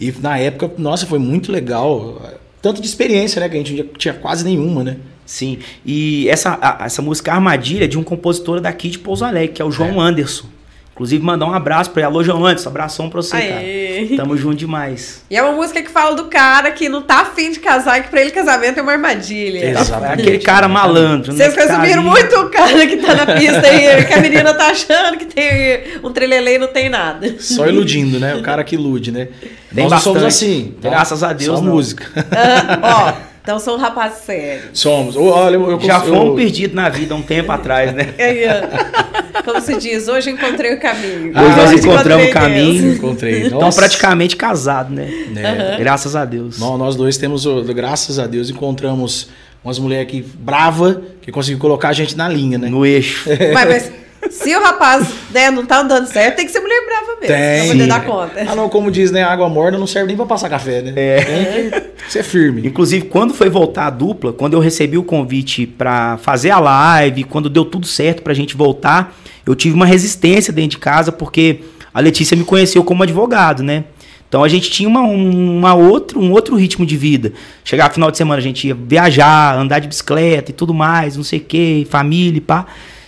E na época, nossa, foi muito legal. Tanto de experiência, né? Que a gente não tinha quase nenhuma, né? Sim. E essa, a, essa música Armadilha é de um compositor daqui de Pouso Alegre, que é o João é. Anderson. Inclusive, mandar um abraço pra ele. Alô, João Anderson, abração pra você, Aê. cara. Tamo junto demais. E é uma música que fala do cara que não tá afim de casar e que pra ele casamento é uma armadilha. Exatamente. Aquele cara malandro. Né? Vocês resumiram muito o cara que tá na pista aí, que a menina tá achando que tem um trelelê e não tem nada. Só iludindo, né? O cara que ilude, né? Nós bastante. somos assim. Tá? Graças a Deus, Só não. música. Ah, ó. Então são rapazes sérios. Somos. Olha, eu, eu, Já fomos eu... perdidos na vida um tempo atrás, né? É, como se diz, hoje encontrei o caminho. Ah, hoje nós encontramos o caminho. Encontrei. Então praticamente casados, né? É. Graças a Deus. Nós, nós dois temos, graças a Deus, encontramos umas mulheres aqui brava que conseguiu colocar a gente na linha, né? No eixo. Mas, mas se o rapaz né, não tá andando certo, tem que ser mulher brava mesmo. Tem. Pra poder dar conta. Ah, não, como diz, né? Água morna não serve nem pra passar café, né? É. Tem que ser firme. Inclusive, quando foi voltar a dupla, quando eu recebi o convite para fazer a live, quando deu tudo certo pra gente voltar, eu tive uma resistência dentro de casa, porque a Letícia me conheceu como advogado, né? Então a gente tinha uma, uma outro, um outro ritmo de vida. Chegar final de semana, a gente ia viajar, andar de bicicleta e tudo mais, não sei o que, família e pá.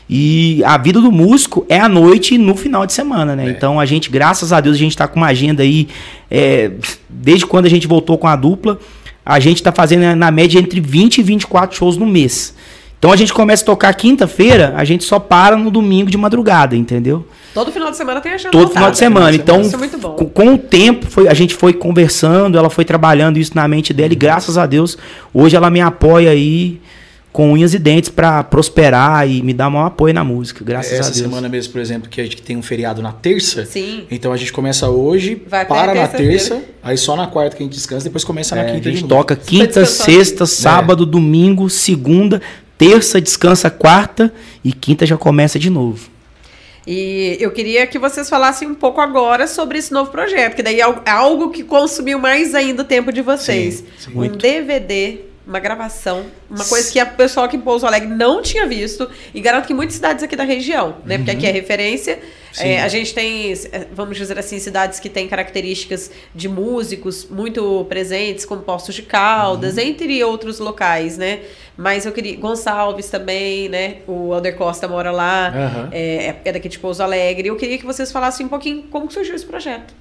E a vida do músico é à noite no final de semana, né? É. Então a gente, graças a Deus, a gente está com uma agenda aí. É, desde quando a gente voltou com a dupla, a gente está fazendo né, na média entre 20 e 24 shows no mês. Então a gente começa a tocar quinta-feira, a gente só para no domingo de madrugada, entendeu? Todo final de semana tem agenda Todo final de semana. Então, é com, com, o tempo, foi, a gente foi conversando, ela foi trabalhando isso na mente dela e graças a Deus, hoje ela me apoia aí com unhas e dentes para prosperar e me dar um apoio na música, graças Essa a Deus. Essa semana mesmo, por exemplo, que a gente tem um feriado na terça. Sim. Então a gente começa hoje, Vai para na terça, aí só na quarta que a gente descansa, depois começa é, na quinta. A gente toca quinta, sexta, aqui. sábado, é. domingo, segunda, terça descansa quarta e quinta já começa de novo. E eu queria que vocês falassem um pouco agora sobre esse novo projeto, que daí é algo que consumiu mais ainda o tempo de vocês. Sim, sim, um DVD uma gravação, uma coisa que a pessoa aqui em Pouso Alegre não tinha visto e garanto que muitas cidades aqui da região, né? Uhum. Porque aqui é referência. É, a gente tem, é, vamos dizer assim, cidades que têm características de músicos muito presentes, como Postos de Caldas, uhum. entre outros locais, né? Mas eu queria. Gonçalves também, né? O Alder Costa mora lá, uhum. é, é daqui de Pouso Alegre. Eu queria que vocês falassem um pouquinho como surgiu esse projeto.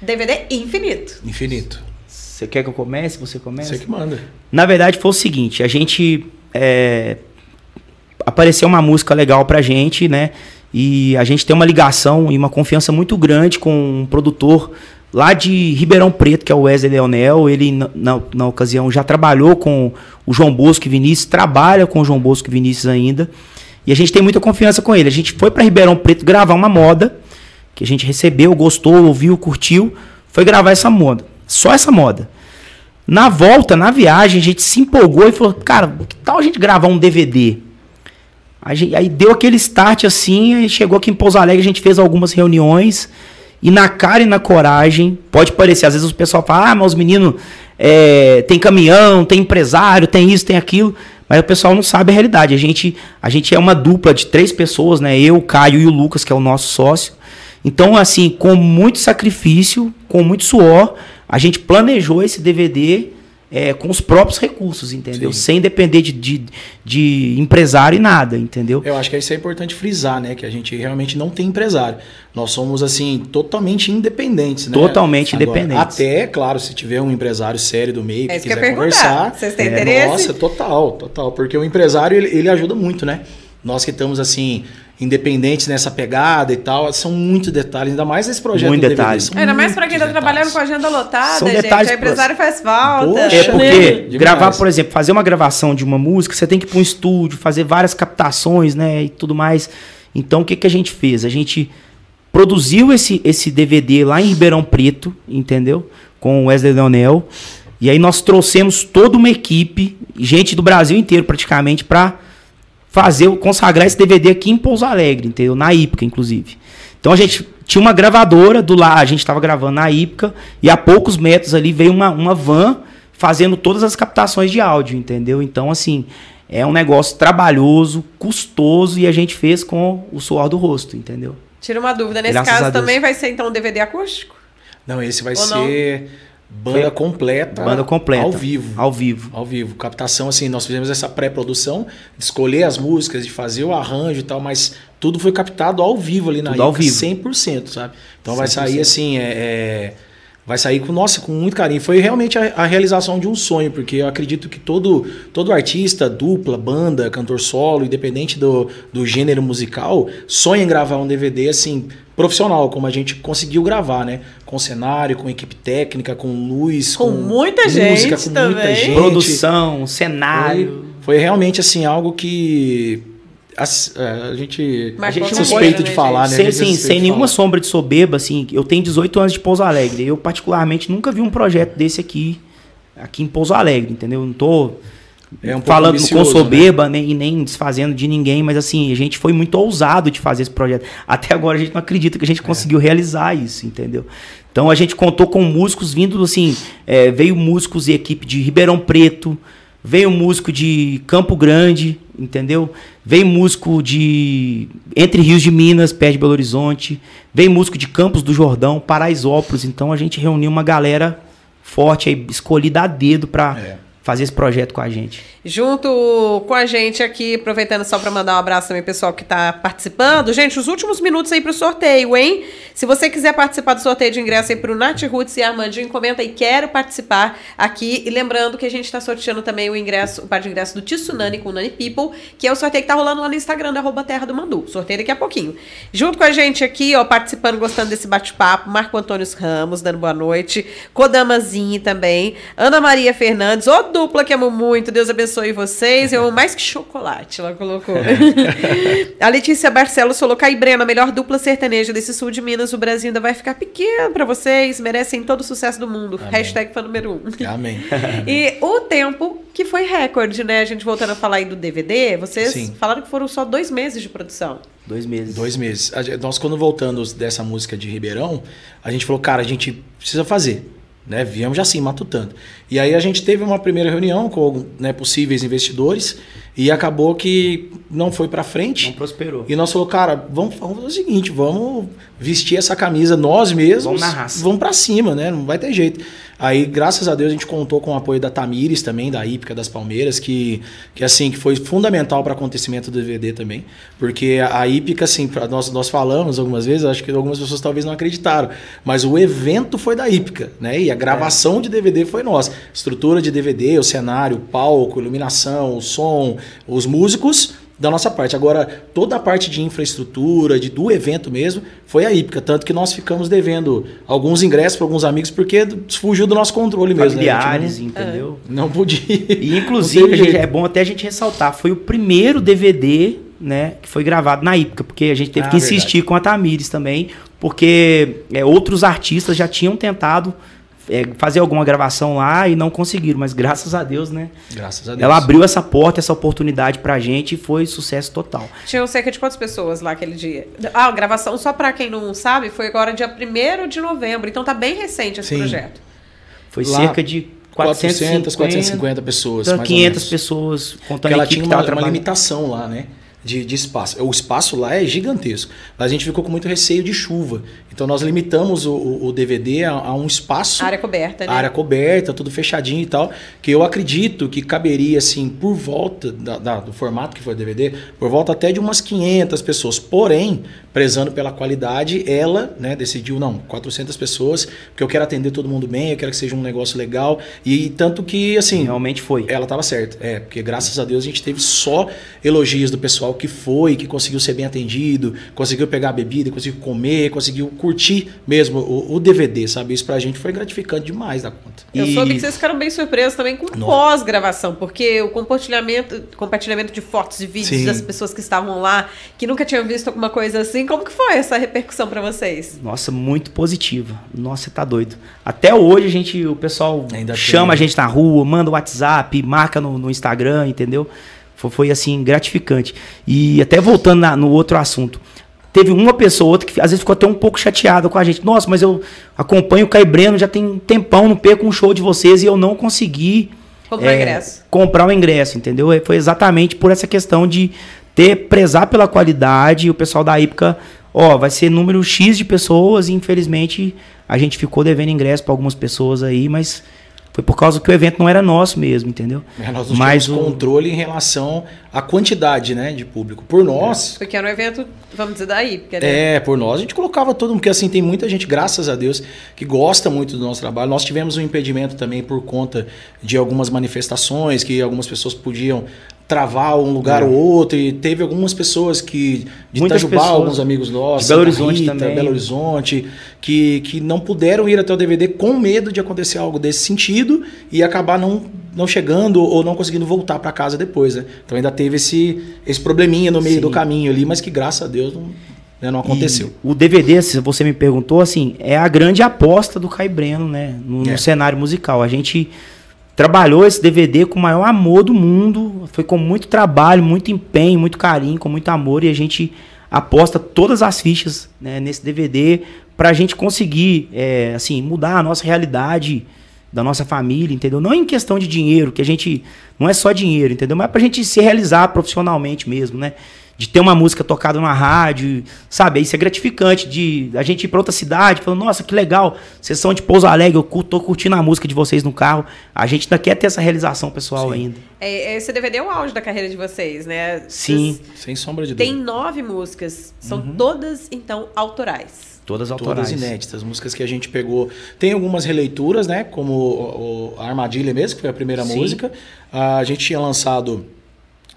DVD infinito. Infinito. Você quer que eu comece? Você começa? Você que manda. Na verdade, foi o seguinte: a gente. É, apareceu uma música legal pra gente, né? E a gente tem uma ligação e uma confiança muito grande com um produtor lá de Ribeirão Preto, que é o Wesley Leonel. Ele, na, na ocasião, já trabalhou com o João Bosco e Vinícius, trabalha com o João Bosco e Vinícius ainda. E a gente tem muita confiança com ele. A gente foi para Ribeirão Preto gravar uma moda, que a gente recebeu, gostou, ouviu, curtiu. Foi gravar essa moda. Só essa moda. Na volta, na viagem, a gente se empolgou e falou, cara, que tal a gente gravar um DVD? Gente, aí deu aquele start assim, aí chegou aqui em Pouso Alegre, a gente fez algumas reuniões. E na cara e na coragem, pode parecer, às vezes o pessoal fala, ah, mas os meninos é, tem caminhão, tem empresário, tem isso, tem aquilo. Mas o pessoal não sabe a realidade. A gente, a gente é uma dupla de três pessoas, né? Eu, o Caio e o Lucas, que é o nosso sócio. Então, assim, com muito sacrifício, com muito suor, a gente planejou esse DVD é, com os próprios recursos, entendeu? Sim. Sem depender de, de, de, empresário e nada, entendeu? Eu acho que isso é importante frisar, né? Que a gente realmente não tem empresário. Nós somos, assim, totalmente independentes, né? Totalmente Agora, independentes. Até, claro, se tiver um empresário sério do meio que é quiser que conversar. Vocês têm é, interesse? Nossa, total, total. Porque o empresário, ele, ele ajuda muito, né? Nós que estamos, assim, independentes nessa pegada e tal. São muitos detalhes, ainda mais nesse projeto. Muito detalhes. É, ainda mais para quem está trabalhando com a agenda lotada, são gente. Detalhes, o empresário faz falta. Poxa, é porque né? gravar, por exemplo, fazer uma gravação de uma música, você tem que ir para um estúdio, fazer várias captações, né, e tudo mais. Então, o que, que a gente fez? A gente produziu esse, esse DVD lá em Ribeirão Preto, entendeu? Com o Wesley Leonel. E aí nós trouxemos toda uma equipe, gente do Brasil inteiro praticamente, para fazer, consagrar esse DVD aqui em Pouso Alegre, entendeu? Na Ípica, inclusive. Então a gente tinha uma gravadora do lado, a gente estava gravando na Ípica, e a poucos metros ali veio uma, uma van fazendo todas as captações de áudio, entendeu? Então, assim, é um negócio trabalhoso, custoso e a gente fez com o suor do rosto, entendeu? Tira uma dúvida, nesse Graças caso também vai ser então um DVD acústico? Não, esse vai Ou não? Banda completa. Banda completa. Ao vivo. Ao vivo. Ao vivo. Captação, assim, nós fizemos essa pré-produção, de escolher as músicas, de fazer o arranjo e tal, mas tudo foi captado ao vivo ali na Tudo ao época, vivo. 100%, sabe? Então vai 100%. sair assim, é, é, vai sair com, nossa, com muito carinho. Foi realmente a, a realização de um sonho, porque eu acredito que todo, todo artista, dupla, banda, cantor solo, independente do, do gênero musical, sonha em gravar um DVD, assim, profissional, como a gente conseguiu gravar, né? Com cenário, com equipe técnica, com luz, Com muita gente com muita também. gente. Produção, cenário. Foi, foi realmente assim algo que as- é, a gente, a gente carreira, suspeita né, de falar, né? A Sem, gente sem, de nenhuma falar. sombra de soberba, assim, eu tenho 18 anos de Pouso Alegre. Eu, particularmente, nunca vi um projeto desse aqui, aqui em Pouso Alegre, entendeu? Não tô É um falando com soberba nem, e nem desfazendo de ninguém, mas assim, a gente foi muito ousado de fazer esse projeto. Até agora a gente não acredita que a gente É. conseguiu realizar isso, entendeu? Então a gente contou com músicos vindo assim, é, veio músicos e equipe de Ribeirão Preto, veio músico de Campo Grande, entendeu? Veio músico de Entre Rios de Minas, perto de Belo Horizonte, veio músico de Campos do Jordão, Paraisópolis. Então a gente reuniu uma galera forte aí, escolhida a dedo para É. fazer esse projeto com a gente. Junto com a gente aqui, aproveitando só para mandar um abraço também pessoal que tá participando. Gente, os últimos minutos aí pro sorteio, hein? Se você quiser participar do sorteio de ingresso aí pro Nath Roots e Armandinho, comenta aí, quero participar aqui. E lembrando que a gente tá sorteando também o ingresso, o par de ingresso do Tsunami com o Nani People, que é o sorteio que tá rolando lá no Instagram da Terra do Mandu. Sorteio daqui a pouquinho. Junto com a gente aqui, ó, participando, gostando desse bate-papo, Marco Antônio Ramos, dando boa noite. Kodamazinho também. Ana Maria Fernandes, ô dupla que amo muito, Deus abençoe vocês. Eu amo mais que chocolate, ela colocou. a Letícia Barcelos falou: Caibrena, a melhor dupla sertaneja desse sul de Minas. O Brasil ainda vai ficar pequeno pra vocês. Merecem todo o sucesso do mundo. Amém. Hashtag fã número um. Amém. E o tempo que foi recorde, né? A gente voltando a falar aí do DVD, vocês Sim. falaram que foram só dois meses de produção. Dois meses. Dois meses. Nós, quando voltamos dessa música de Ribeirão, a gente falou, cara, a gente precisa fazer. Né? Viemos já assim, matutando. E aí a gente teve uma primeira reunião com né, possíveis investidores e acabou que não foi pra frente. Não prosperou. E nós falou, cara, vamos, vamos fazer o seguinte, vamos vestir essa camisa nós mesmos. Vamos na raça. Vamos pra cima, né? Não vai ter jeito. Aí, graças a Deus, a gente contou com o apoio da Tamires também, da Hípica das Palmeiras, que, que assim, que foi fundamental para o acontecimento do DVD também. Porque a, a Hípica, assim, pra, nós, nós falamos algumas vezes, acho que algumas pessoas talvez não acreditaram, mas o evento foi da Hípica, né? E a gravação de DVD foi nossa. Estrutura de DVD, o cenário, o palco, iluminação, o som, os músicos da nossa parte. Agora, toda a parte de infraestrutura, de, do evento mesmo, foi a Hípica. Tanto que nós ficamos devendo alguns ingressos para alguns amigos, porque fugiu do nosso controle mesmo. né? Familiares, não- entendeu? Não podia. E inclusive, gente- é bom até a gente ressaltar, foi o primeiro DVD, né, que foi gravado na época, porque a gente teve Ah, que insistir com a Tamires também, porque é, outros artistas já tinham tentado é, fazer alguma gravação lá e não conseguiram, mas graças a Deus, né, Graças a Deus. ela abriu essa porta, essa oportunidade pra gente e foi sucesso total. Tinham cerca de quantas pessoas lá aquele dia? Ah, a gravação, só pra quem não sabe, foi agora dia 1 de novembro. Então tá bem recente esse Sim. projeto. Foi Lá, cerca de 450, 400, 450 pessoas. então, mais ou 500 menos. pessoas, contando ela tinha que uma, uma trabalhando. limitação lá, né? De, de espaço. O espaço lá é gigantesco. Mas a gente ficou com muito receio de chuva. Então nós limitamos o, o- DVD a, a um espaço. Área coberta, né? área coberta, tudo fechadinho e tal, que eu acredito que caberia, assim, por volta da- da- do formato que foi o DVD, por volta até de umas 500 pessoas. Porém, prezando pela qualidade, ela né, decidiu, não, 400 pessoas, porque eu quero atender todo mundo bem, eu quero que seja um negócio legal. E tanto que, assim, Realmente foi. ela estava certa. É, porque graças a Deus a gente teve só elogios do pessoal que foi, que conseguiu ser bem atendido, conseguiu pegar a bebida, conseguiu comer, conseguiu curtir mesmo o, o DVD, sabe? Isso pra gente foi gratificante demais da conta. Eu E- soube que vocês ficaram bem surpresos também com pós-gravação, porque o compartilhamento, compartilhamento de fotos e vídeos Sim. das pessoas que estavam lá, que nunca tinham visto alguma coisa assim, como que foi essa repercussão pra vocês? Nossa, muito positiva. Nossa, você tá doido. Até hoje a gente, o pessoal Ainda chama tem. a gente na rua, manda o WhatsApp, marca no, no Instagram, entendeu? Foi, foi, assim, gratificante. E até voltando na- no outro assunto. Teve uma pessoa ou outra que às vezes ficou até um pouco chateada com a gente. Nossa, mas eu acompanho o Caio Breno, já tem um tempão, não perco um show de vocês e eu não consegui comprar, é, ingresso. comprar o ingresso, entendeu? Foi exatamente por essa questão de ter, prezar pela qualidade. O pessoal da época, ó, vai ser número X de pessoas e infelizmente a gente ficou devendo ingresso para algumas pessoas aí, mas foi por causa que o evento não era nosso mesmo, entendeu? É, nós não Mas o controle em relação à quantidade, né, de público. Por nós. É, porque era um evento, vamos dizer daí. Porque É, por nós a gente colocava todo mundo, porque assim tem muita gente, graças a Deus, que gosta muito do nosso trabalho. Nós tivemos um impedimento também por conta de algumas manifestações que algumas pessoas podiam travar um lugar é. ou outro. E teve algumas pessoas que. De Muitas Itajubá, pessoas, alguns amigos nossos. Belo Horizonte Rita, também. Belo Horizonte, que, que não puderam ir até o DVD com medo de acontecer algo desse sentido e acabar não, não chegando ou não conseguindo voltar para casa depois. Né? Então ainda teve esse, esse probleminha no meio Sim. do caminho ali, mas que graças a Deus não, né, não aconteceu. E o DVD, se você me perguntou, assim, é a grande aposta do Caio Breno, né? No, é. no cenário musical. A gente trabalhou esse DVD com o maior amor do mundo, foi com muito trabalho, muito empenho, muito carinho, com muito amor e a gente aposta todas as fichas né, nesse DVD para a gente conseguir, é, assim, mudar a nossa realidade da nossa família, entendeu? Não em questão de dinheiro, que a gente não é só dinheiro, entendeu? Mas para a gente se realizar profissionalmente mesmo, né? De ter uma música tocada na rádio, sabe? Isso é gratificante de a gente ir para outra cidade, falando, nossa, que legal, vocês são de Pouso Alegre, eu tô curtindo a música de vocês no carro. A gente ainda quer ter essa realização pessoal Sim. ainda. É, esse DVD é o auge da carreira de vocês, né? Sim, vocês sem sombra de dúvida. Tem nove músicas, são uhum. todas, então, autorais. Todas autorais. Todas inéditas, músicas que a gente pegou. Tem algumas releituras, né? Como o, o, a Armadilha mesmo, que foi a primeira Sim. música. A gente tinha lançado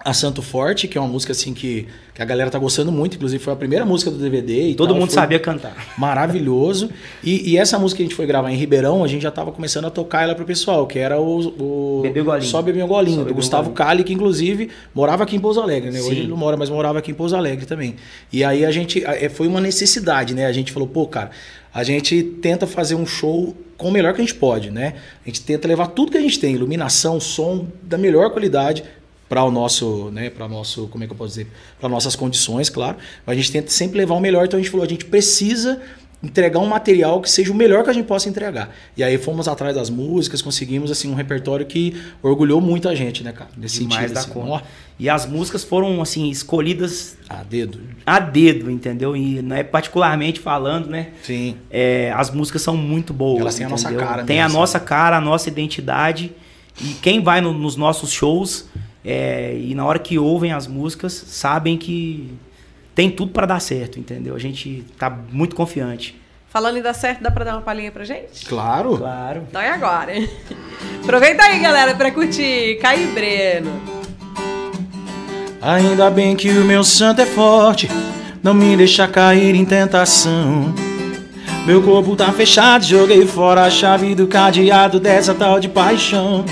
a Santo Forte, que é uma música assim que, que a galera tá gostando muito, inclusive foi a primeira música do DVD. Todo tal, mundo sabia cantar. Maravilhoso. E, e, essa música que a gente foi gravar em Ribeirão, a gente já tava começando a tocar ela pro pessoal, que era o, o Bebê Golinho. Só Bebê Golinho, do Gustavo Cali, que inclusive morava aqui em Pouso Alegre, né? Sim. Hoje ele não mora, mas morava aqui em Pouso Alegre também. E aí a gente, é, foi uma necessidade, né? A gente falou, pô, cara, a gente tenta fazer um show com o melhor que a gente pode, né? A gente tenta levar tudo que a gente tem, iluminação, som da melhor qualidade para o nosso, né, para nosso, como é que eu posso dizer, para nossas condições, claro. Mas a gente tenta sempre levar o melhor, então a gente falou, a gente precisa entregar um material que seja o melhor que a gente possa entregar. E aí fomos atrás das músicas, conseguimos assim um repertório que orgulhou muito a gente, né, cara? Nesse Demais sentido, da assim, conta. E as músicas foram assim escolhidas a dedo. A dedo, entendeu? E né, particularmente falando, né? Sim. É, as músicas são muito boas. Elas têm entendeu? a nossa cara. Tem mesmo, a nossa cara, a nossa identidade. E quem vai no, nos nossos shows é, e na hora que ouvem as músicas, sabem que tem tudo para dar certo, entendeu? A gente tá muito confiante. Falando em dar certo, dá pra dar uma palhinha pra gente? Claro. Claro. Então é agora. Aproveita aí, galera, pra curtir Caio Breno. Ainda bem que o meu santo é forte, não me deixa cair em tentação. Meu corpo tá fechado, joguei fora a chave do cadeado dessa tal de paixão.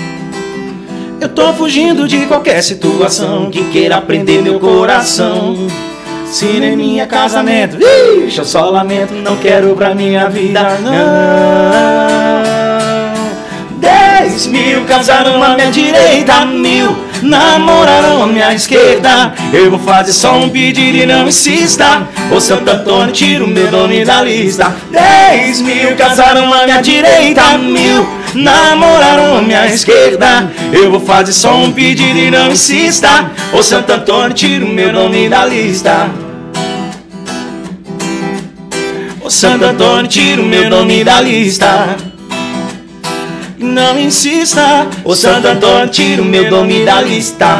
Eu tô fugindo de qualquer situação que queira prender meu coração. Cineminha, casamento, ixi, eu só lamento, não quero pra minha vida, não. Dez mil casaram à minha direita, mil namoraram à minha esquerda. Eu vou fazer só um pedido e não insista. Ô Santo Antônio, tira o meu nome da lista. Dez mil casaram à minha direita, mil namoraram à minha esquerda. Eu vou fazer só um pedido e não insista. Ô Santo Antônio, tira o meu nome da lista. Ô Santo Antônio, tira o meu nome da lista. Não insista, ô Santo Antônio, tira o meu nome da lista.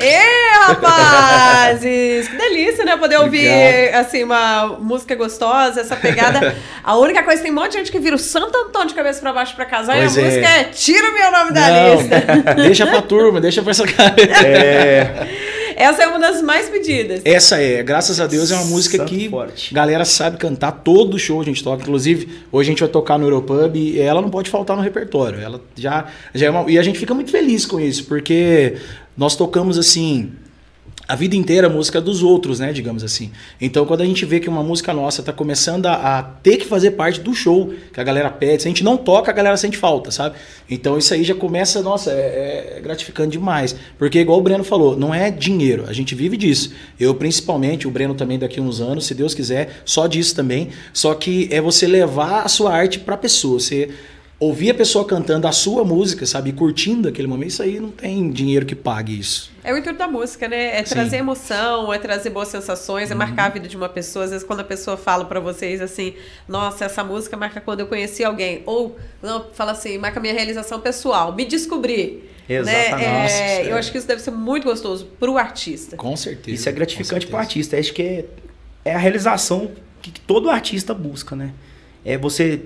Ê, rapazes! que delícia, né? Poder ouvir, assim, uma música gostosa, essa pegada. A única coisa, tem um monte de gente que vira o Santo Antônio de cabeça pra baixo pra casar pois e a é. música é Tira o meu nome da Não, lista. Deixa pra turma, deixa pra essa cara. É. Essa é uma das mais pedidas. Essa é, graças a Deus, é uma música Santo que forte. galera sabe cantar. Todo show a gente toca. Inclusive, hoje a gente vai tocar no Europub e ela não pode faltar no repertório. Ela já, já é uma, e a gente fica muito feliz com isso, porque nós tocamos assim a vida inteira a música dos outros, né, digamos assim. Então, quando a gente vê que uma música nossa tá começando a, a, ter que fazer parte do show, que a galera pede, se a gente não toca, a galera sente falta, sabe? Então, isso aí já começa, nossa, é, é gratificante demais. Porque, igual o Breno falou, não é dinheiro, a gente vive disso. Eu, principalmente, o Breno também daqui a uns anos, se Deus quiser, só disso também. Só que é você levar a sua arte pra pessoa, você ouvir a pessoa cantando a sua música, sabe, curtindo aquele momento, isso aí não tem dinheiro que pague isso. É o intuito da música, né? É trazer Sim. emoção, é trazer boas sensações, é uhum. marcar a vida de uma pessoa. Às vezes quando a pessoa fala para vocês assim, nossa, essa música marca quando eu conheci alguém, ou não, fala assim, marca minha realização pessoal, me descobri. Exatamente. Né? É, eu acho que isso deve ser muito gostoso pro artista. Com certeza. Isso é gratificante pro artista. Acho que é, é a realização que todo artista busca, né? É você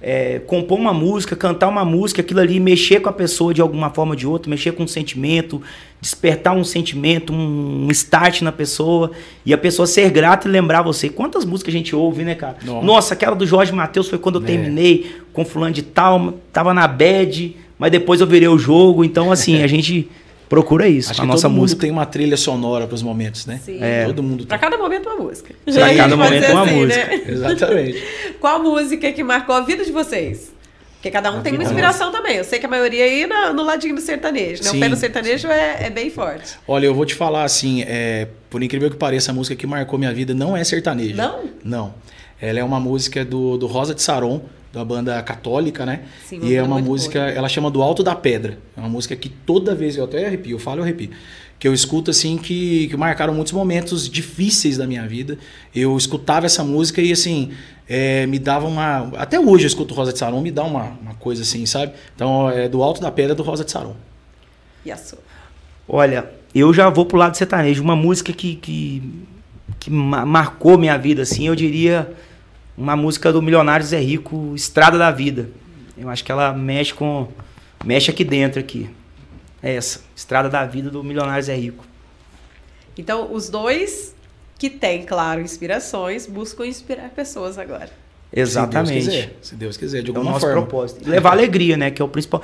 é, compor uma música, cantar uma música, aquilo ali, mexer com a pessoa de alguma forma ou de outra, mexer com um sentimento, despertar um sentimento, um, um start na pessoa, e a pessoa ser grata e lembrar você. Quantas músicas a gente ouve, né, cara? Nossa, Nossa aquela do Jorge Matheus foi quando eu é. terminei com fulano de tal, tava na bad, mas depois eu virei o jogo, então assim, a gente procura isso. Acho a que nossa todo música. mundo tem uma trilha sonora para os momentos, né? Sim. É. Todo mundo. Para cada momento uma música. Para cada momento uma assim, música. Né? Exatamente. Qual música que marcou a vida de vocês? Porque cada um a tem uma inspiração nossa. também. Eu sei que a maioria aí no, no ladinho do sertanejo, né? O pé no sertanejo é, é, bem forte. Olha, eu vou te falar assim, é, por incrível que pareça, a música que marcou minha vida não é sertaneja. Não? Não. Ela é uma música do, do Rosa de Saron, da banda católica, né? Sim, e é uma música, boa. ela chama Do Alto da Pedra. É uma música que toda vez eu até arrepio, eu falo, eu arrepio. Que eu escuto assim que, que marcaram muitos momentos difíceis da minha vida. Eu escutava essa música e assim, é, me dava uma. Até hoje eu escuto Rosa de Saron, me dá uma, uma coisa assim, sabe? Então é do Alto da Pedra do Rosa de Saron. E a sua? Olha, eu já vou pro lado sertanejo. Uma música que, que, que marcou minha vida, assim, eu diria uma música do Milionário Zé Rico, Estrada da Vida. Eu acho que ela mexe com. mexe aqui dentro aqui. É essa. Estrada da Vida do Milionário Zé Rico. Então, os dois que têm, claro, inspirações, buscam inspirar pessoas agora. Exatamente. Se Deus quiser, se Deus quiser de alguma é o nosso forma. propósito. Levar alegria, né? Que é o principal.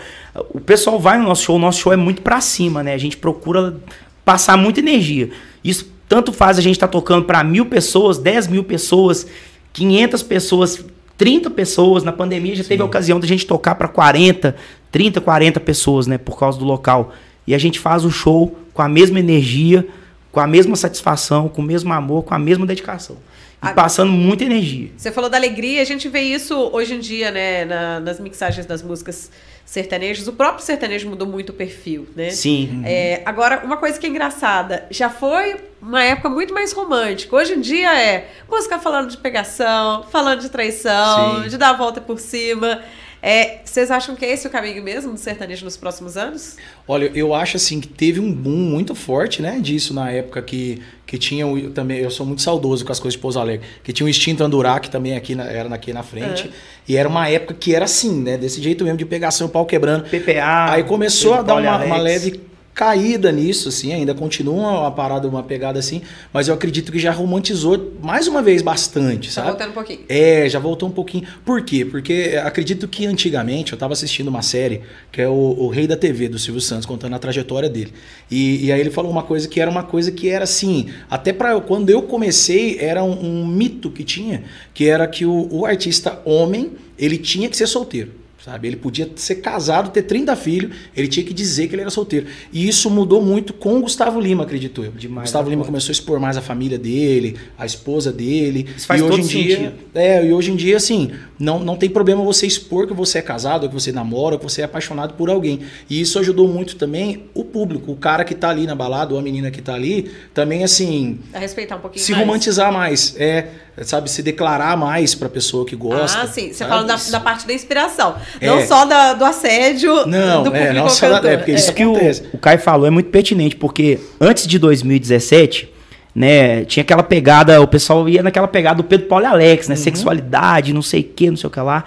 O pessoal vai no nosso show, o nosso show é muito pra cima, né? A gente procura passar muita energia. Isso tanto faz a gente estar tá tocando para mil pessoas, dez mil pessoas, 500 pessoas, 30 pessoas. Na pandemia já Sim. teve a ocasião de a gente tocar para 40, 30, 40 pessoas, né? Por causa do local. E a gente faz o show com a mesma energia, com a mesma satisfação, com o mesmo amor, com a mesma dedicação. E a... passando muita energia. Você falou da alegria, a gente vê isso hoje em dia, né? Na, nas mixagens das músicas sertanejos. O próprio sertanejo mudou muito o perfil, né? Sim. É, agora, uma coisa que é engraçada, já foi uma época muito mais romântica. Hoje em dia é música falando de pegação, falando de traição, Sim. de dar a volta por cima. É, vocês acham que é esse o caminho mesmo do sertanejo nos próximos anos? Olha, eu acho assim que teve um boom muito forte, né, disso na época que, que tinha o, também, eu sou muito saudoso com as coisas de Pouso Alegre, que tinha o extinto Andurac também aqui na, era aqui na frente, uhum. e era uma época que era assim, né, desse jeito mesmo de pegação, pau quebrando. PPA. Aí começou a dar uma, uma leve caída nisso, assim, ainda continua uma parada, uma pegada assim, mas eu acredito que já romantizou mais uma vez bastante, tá sabe? voltando um pouquinho. É, já voltou um pouquinho. Por quê? Porque acredito que antigamente eu estava assistindo uma série que é o, o, Rei da TV, do Silvio Santos, contando a trajetória dele. E, e aí ele falou uma coisa que era uma coisa que era assim, até para quando eu comecei, era um, um, mito que tinha, que era que o, o artista homem, ele tinha que ser solteiro. Sabe? Ele podia ser casado, ter 30 filhos, ele tinha que dizer que ele era solteiro. E isso mudou muito com o Gustavo Lima, acredito eu. Demais, Gustavo Lima começou a expor mais a família dele, a esposa dele. Isso faz e hoje em dia, É, e hoje em dia, assim, não, não tem problema você expor que você é casado, que você namora, que você é apaixonado por alguém. E isso ajudou muito também o público, o cara que tá ali na balada, ou a menina que tá ali, também, assim. A respeitar um pouquinho Se mais. romantizar mais. É sabe, se declarar mais para a pessoa que gosta. Ah, sim. Você fala da, da, parte da inspiração. É. Não só da, do assédio não, do público é, não só da, é, porque isso é. que o, o Caio falou é muito pertinente, porque antes de 2017, né, tinha aquela pegada, o pessoal ia naquela pegada do Pedro Paulo e Alex, né, uhum. sexualidade, não sei o que, não sei o que lá.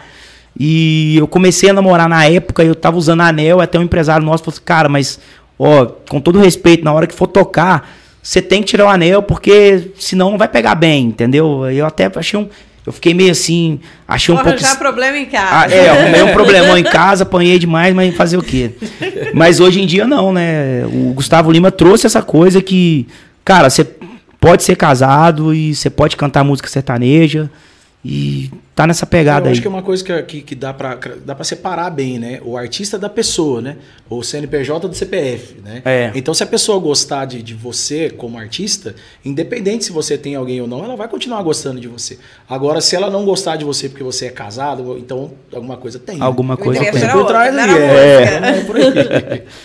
E eu comecei a namorar na época, eu tava usando anel, até um empresário nosso falou assim, cara, mas, ó, com todo respeito, na hora que for tocar, você tem que tirar o anel, porque senão não vai pegar bem, entendeu? Eu até achei um. Eu fiquei meio assim, achei um Vou pouco. arranjar problema em casa. Ah, é, arrumei um problemão em casa, apanhei demais, mas fazer o quê? Mas hoje em dia não, né? O Gustavo Lima trouxe essa coisa que, cara, você pode ser casado e você pode cantar música sertaneja e tá nessa pegada Eu aí. acho que é uma coisa que, que, que dá para dá pra separar bem, né? O artista da pessoa, né? O CNPJ do CPF, né? É. Então, se a pessoa gostar de, de você como artista, independente se você tem alguém ou não, ela vai continuar gostando de você. Agora, se ela não gostar de você porque você é casado, então alguma coisa tem. né? Alguma coisa interesse tem. Por trás ali, é. É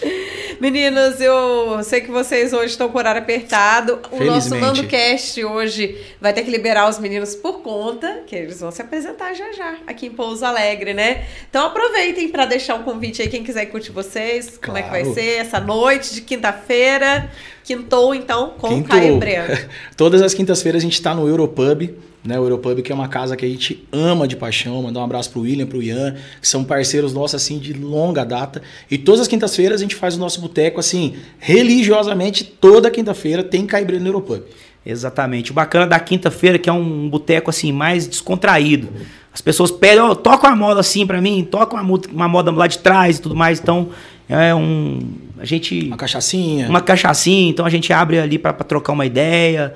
aí. Meninos, eu sei que vocês hoje estão com o horário apertado. O nosso Felizmente. Mando Cast hoje vai ter que liberar os meninos por conta, que eles vão se apresentar já já aqui em Pouso Alegre, né? Então aproveitem para deixar um convite aí, quem quiser curtir vocês, como é que vai Claro. ser essa noite de quinta-feira. Quintou, então, com Quinto- Caio Breno. Todas as quintas-feiras a gente tá no Europub, né? O Europub que é uma casa que a gente ama de paixão. Mandar um abraço pro William, pro Ian, que são parceiros nossos assim de longa data. E todas as quintas-feiras a gente faz o nosso boteco assim, religiosamente, toda quinta-feira tem Caibreno no Europub. Exatamente. O bacana da quinta-feira é que é um boteco assim mais descontraído. As pessoas pedem, ó, toca uma moda assim pra mim, toca uma, uma moda lá de trás e tudo mais. Então, é um a gente Uma cachaçinha. uma cachaçinha, então a gente abre ali pra trocar uma ideia,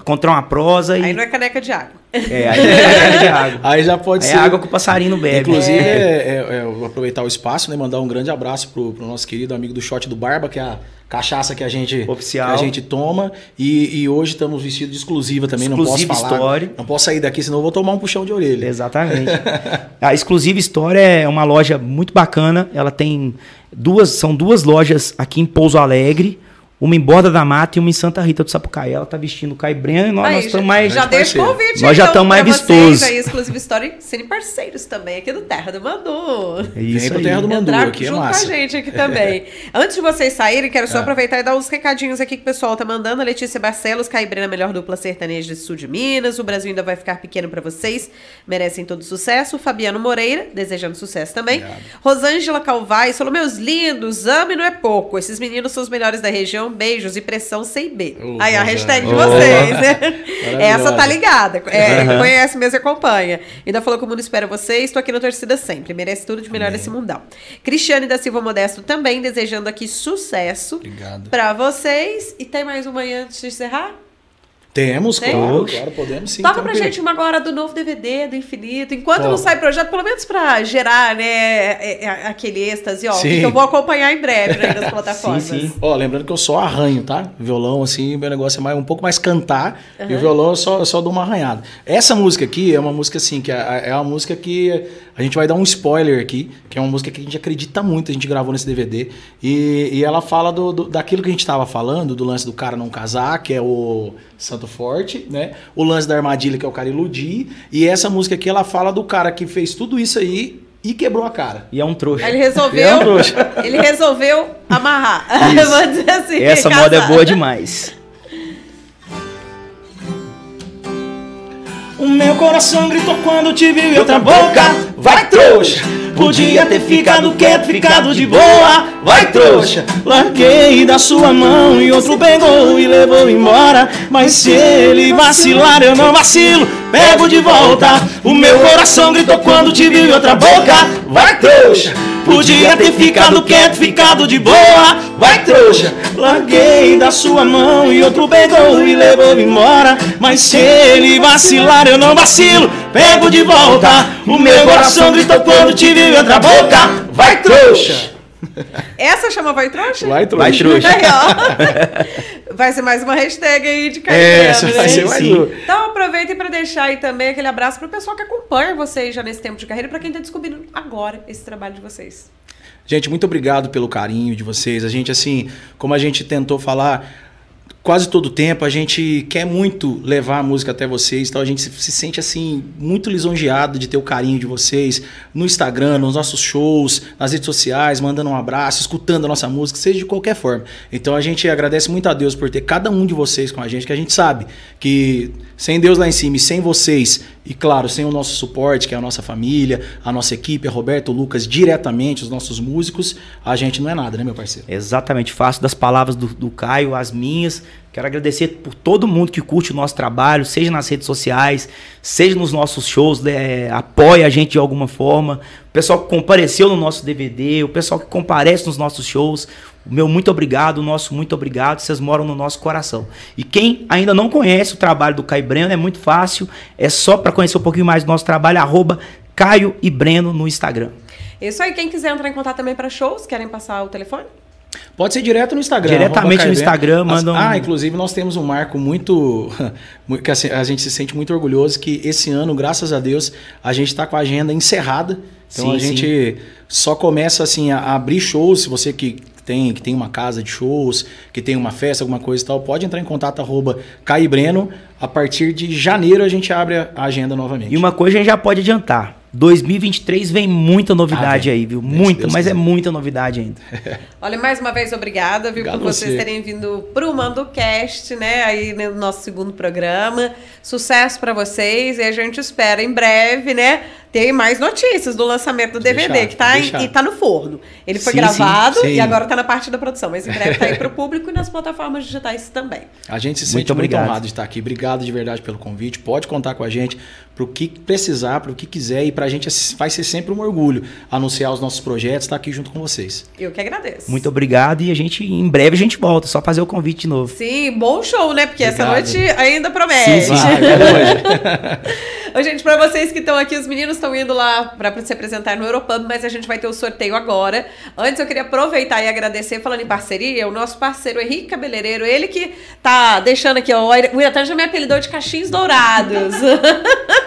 pra encontrar uma prosa e Aí não é caneca de água. é, aí é de água. Aí já pode Aí ser. é água que o passarinho não bebe. Inclusive, É. é, é- é, eu vou aproveitar o espaço, né? Mandar um grande abraço pro, pro nosso querido amigo do Shot do Barba, que é a cachaça que a gente, Oficial. que a gente toma. E, e hoje estamos vestidos de exclusiva também, não Exclusiva posso falar. Story. Não posso sair daqui, senão eu vou tomar um puxão de orelha. Exatamente. A Exclusiva História é uma loja muito bacana. Ela tem duas, são duas lojas aqui em Pouso Alegre, uma em Borda da Mata e uma em Santa Rita do Sapucaí. Ela tá vestindo o e nós, Aí, estamos mais já deixa o convite. Nós já então, tamo mais vistosos. Aí, Exclusive Story, serem parceiros também aqui do Terra do Mandu. É isso Vem pro aí. Terra do Mandu, Entrar aqui é junto massa. com a gente aqui também. Antes de vocês saírem, quero só É. aproveitar e dar uns recadinhos aqui que o pessoal tá mandando. A Letícia Barcelos, Caibrena, melhor dupla sertaneja do sul de Minas. O Brasil ainda vai ficar pequeno pra vocês. Merecem todo sucesso. Fabiano Moreira, desejando sucesso também. Obrigado. Rosângela Calvais falou: Meus lindos, ame não é pouco. Esses meninos são os melhores da região. Beijos e pressão sem B. Ô, Aí a hashtag de vocês, né? Maravilhosa. Essa tá ligada. É, Aham. Conhece mesmo e acompanha. Ainda falou que o mundo espera vocês. Estou aqui na torcida sempre. Merece tudo de melhor Amém. nesse mundão. Cristiane da Silva Modesto também desejando aqui sucesso pra vocês. E tem mais uma aí antes de encerrar? Temos, Tem? claro, claro, podemos sim. Toca pra tranquilo. gente uma agora do novo DVD, do Infinito. Enquanto não sai projeto, pelo menos pra gerar, né, é, é, aquele êxtase, ó. Sim. Que eu vou acompanhar em breve né, nas plataformas. Sim, sim. Ó, lembrando que eu só arranho, tá? Violão, assim, meu negócio é mais, um pouco mais cantar. E o violão eu só, eu só dou uma arranhada. Essa música aqui é uma música, assim, que é, é uma música que a gente vai dar um spoiler aqui, que é uma música que a gente acredita muito, a gente gravou nesse DVD. E, e ela fala do, do- daquilo que a gente tava falando, do lance do cara não casar, que é o Santo Forte, né? O lance da armadilha, que é o cara iludir. E essa música aqui, ela fala do cara que fez tudo isso aí e quebrou a cara. E é um trouxa. Ele É um resolveu, trouxa. ele resolveu amarrar. Isso. Vou dizer assim. Essa moda é casar. boa demais. O meu coração gritou quando te viu outra boca. Vai, trouxa! Podia ter ficado quieto, ficado de boa. Vai, trouxa! Larguei da sua mão e outro pegou e levou embora. Mas se ele vacilar, eu não vacilo. Pego de volta. O meu coração gritou quando te viu em outra boca. Vai, trouxa! Podia ter ficado quieto, ficado de boa. Vai, trouxa! Larguei da sua mão e outro pegou e levou embora. Mas se ele vacilar, eu não vacilo. Pego de volta. O meu coração gritou quando te viu em outra boca. Vai, trouxa! Essa chama Vai Trouxa? Vai, Vai, trouxa. Aí, ó. Vai ser mais uma hashtag aí de É, Caetano, essa né? vai ser mais. Então aproveitem para deixar aí também aquele abraço pro pessoal que acompanha vocês já nesse tempo de carreira, para quem tá descobrindo agora esse trabalho de vocês. Gente, muito obrigado pelo carinho de vocês. A gente, assim, como a gente tentou falar quase todo o tempo, a gente quer muito levar a música até vocês, então a gente se, se sente, assim, muito lisonjeado de ter o carinho de vocês no Instagram, nos nossos shows, nas redes sociais, mandando um abraço, escutando a nossa música, seja de qualquer forma. Então a gente agradece muito a Deus por ter cada um de vocês com a gente, que a gente sabe que sem Deus lá em cima e sem vocês, e claro, sem o nosso suporte, que é a nossa família, a nossa equipe, a Roberto, o Lucas, diretamente, os nossos músicos, a gente não é nada, né, meu parceiro? Exatamente, faço das palavras do, do Caio as minhas. Quero agradecer por todo mundo que curte o nosso trabalho, seja nas redes sociais, seja nos nossos shows, né, apoia a gente de alguma forma. O pessoal que compareceu no nosso DVD, o pessoal que comparece nos nossos shows. O meu muito obrigado, o nosso muito obrigado. Vocês moram no nosso coração. E quem ainda não conhece o trabalho do Caio Breno, é muito fácil. É só para conhecer um pouquinho mais do nosso trabalho, arroba Caio e Breno no Instagram. Isso aí, quem quiser entrar em contato também para shows, querem passar o telefone? Pode ser direto no Instagram. Diretamente no Instagram, manda um... Ah, inclusive nós temos um marco muito. que assim, a gente se sente muito orgulhoso que esse ano, graças a Deus, a gente está com a agenda encerrada. Então sim, a gente sim. só começa assim a abrir shows. Se você que tem, que tem uma casa de shows, que tem uma festa, alguma coisa e tal, pode entrar em contato arroba Caibreno. A partir de janeiro a gente abre a agenda novamente. E uma coisa a gente já pode adiantar. 2023 vem muita novidade ah, aí, viu? Muita, Deus mas Deus é muita novidade ainda. Olha, mais uma vez, obrigada, viu, Obrigado por vocês você. terem vindo pro MandoCast, né? Aí no nosso segundo programa. Sucesso para vocês e a gente espera em breve, né? Tem mais notícias do lançamento do DVD, deixar, que tá, em, e tá no forno. Ele foi sim, gravado sim, sim. e agora tá na parte da produção, mas em breve tá aí pro público e nas plataformas digitais também. A gente se sente muito, muito honrado de estar aqui. Obrigado de verdade pelo convite. Pode contar com a gente para o que precisar, para o que quiser e para a gente vai ser sempre um orgulho anunciar os nossos projetos, estar aqui junto com vocês. Eu que agradeço. Muito obrigado e a gente em breve a gente volta, só fazer o convite de novo. Sim, bom show, né? Porque obrigado. essa noite ainda promete. Sim, sim. Ah, Ô, gente, para vocês que estão aqui, os meninos estão indo lá para se apresentar no Europub, mas a gente vai ter o sorteio agora. Antes eu queria aproveitar e agradecer, falando em parceria, o nosso parceiro Henrique Cabeleireiro, ele que tá deixando aqui, ó, o Iratan já me apelidou de cachinhos dourados.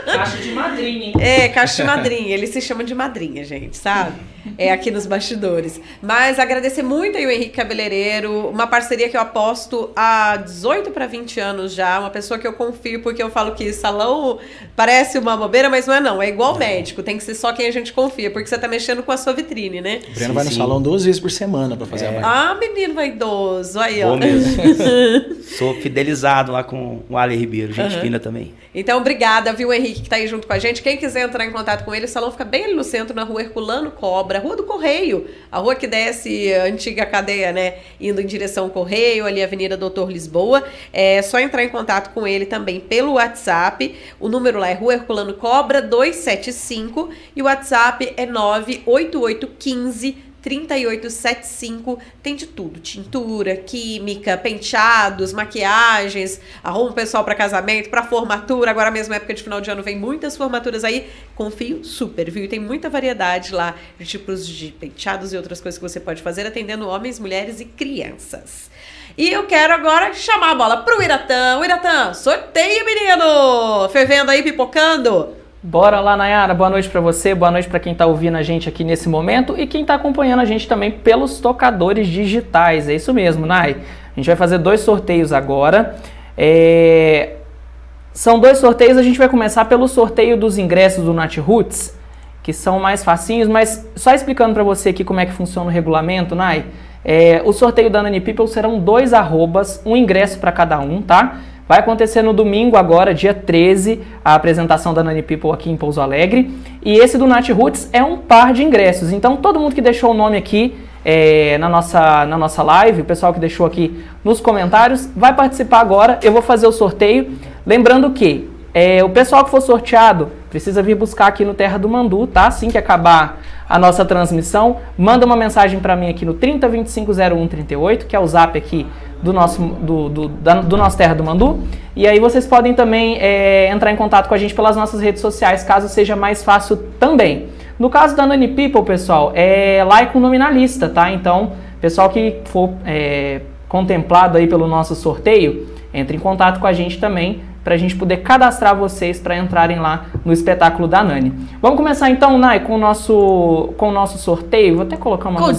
Caixa de madrinha. É, caixa de madrinha. Ele se chama de madrinha, gente, sabe? É aqui nos bastidores. Mas agradecer muito aí o Henrique Cabeleireiro, uma parceria que eu aposto há 18 para 20 anos já, uma pessoa que eu confio, porque eu falo que salão parece uma bobeira, mas não é não. É igual médico, tem que ser só quem a gente confia, porque você tá mexendo com a sua vitrine, né? O Breno vai no salão duas vezes por semana para fazer é. a marca. Ah, menino vaidoso. Aí, ó. Sou fidelizado lá com o Ale Ribeiro, gente uhum. fina também. Então, obrigada, viu, Henrique, que tá aí junto com a gente. Quem quiser entrar em contato com ele, o salão fica bem ali no centro, na rua Herculano Cobra, rua do Correio, a rua que desce a antiga cadeia, né? Indo em direção ao Correio, ali Avenida Doutor Lisboa. É só entrar em contato com ele também pelo WhatsApp. O número lá é Rua Herculano Cobra 275 e o WhatsApp é 98815 3875 tem de tudo: tintura, química, penteados, maquiagens, arruma o pessoal para casamento, para formatura. Agora mesmo, época de final de ano, vem muitas formaturas aí. Confio super, viu? Tem muita variedade lá de tipos de penteados e outras coisas que você pode fazer, atendendo homens, mulheres e crianças. E eu quero agora chamar a bola pro Iratã. O Iratã, sorteio, menino! Fervendo aí, pipocando. Bora lá, Nayara. Boa noite para você, boa noite para quem está ouvindo a gente aqui nesse momento e quem está acompanhando a gente também pelos tocadores digitais. É isso mesmo, Nay. A gente vai fazer dois sorteios agora. É... São dois sorteios, a gente vai começar pelo sorteio dos ingressos do Nat Roots, que são mais facinhos, mas só explicando para você aqui como é que funciona o regulamento, Nay. É... O sorteio da Nani People serão dois arrobas, um ingresso para cada um, tá? Vai acontecer no domingo agora, dia 13, a apresentação da Nani People aqui em Pouso Alegre. E esse do Nat Roots é um par de ingressos. Então todo mundo que deixou o nome aqui é, na, nossa, na nossa live, o pessoal que deixou aqui nos comentários, vai participar agora. Eu vou fazer o sorteio. Lembrando que é, o pessoal que for sorteado precisa vir buscar aqui no Terra do Mandu, tá? Assim que acabar a nossa transmissão, manda uma mensagem para mim aqui no 30250138, que é o zap aqui do nosso, do, do, da, do nosso Terra do Mandu. E aí vocês podem também é, entrar em contato com a gente pelas nossas redes sociais, caso seja mais fácil também. No caso da Nani People, pessoal, é lá com nominalista, tá? Então, pessoal que for é, contemplado aí pelo nosso sorteio, entre em contato com a gente também para a gente poder cadastrar vocês para entrarem lá no espetáculo da Nani. Vamos começar então, Nai, com o nosso, com o nosso sorteio. Vou até colocar uma Com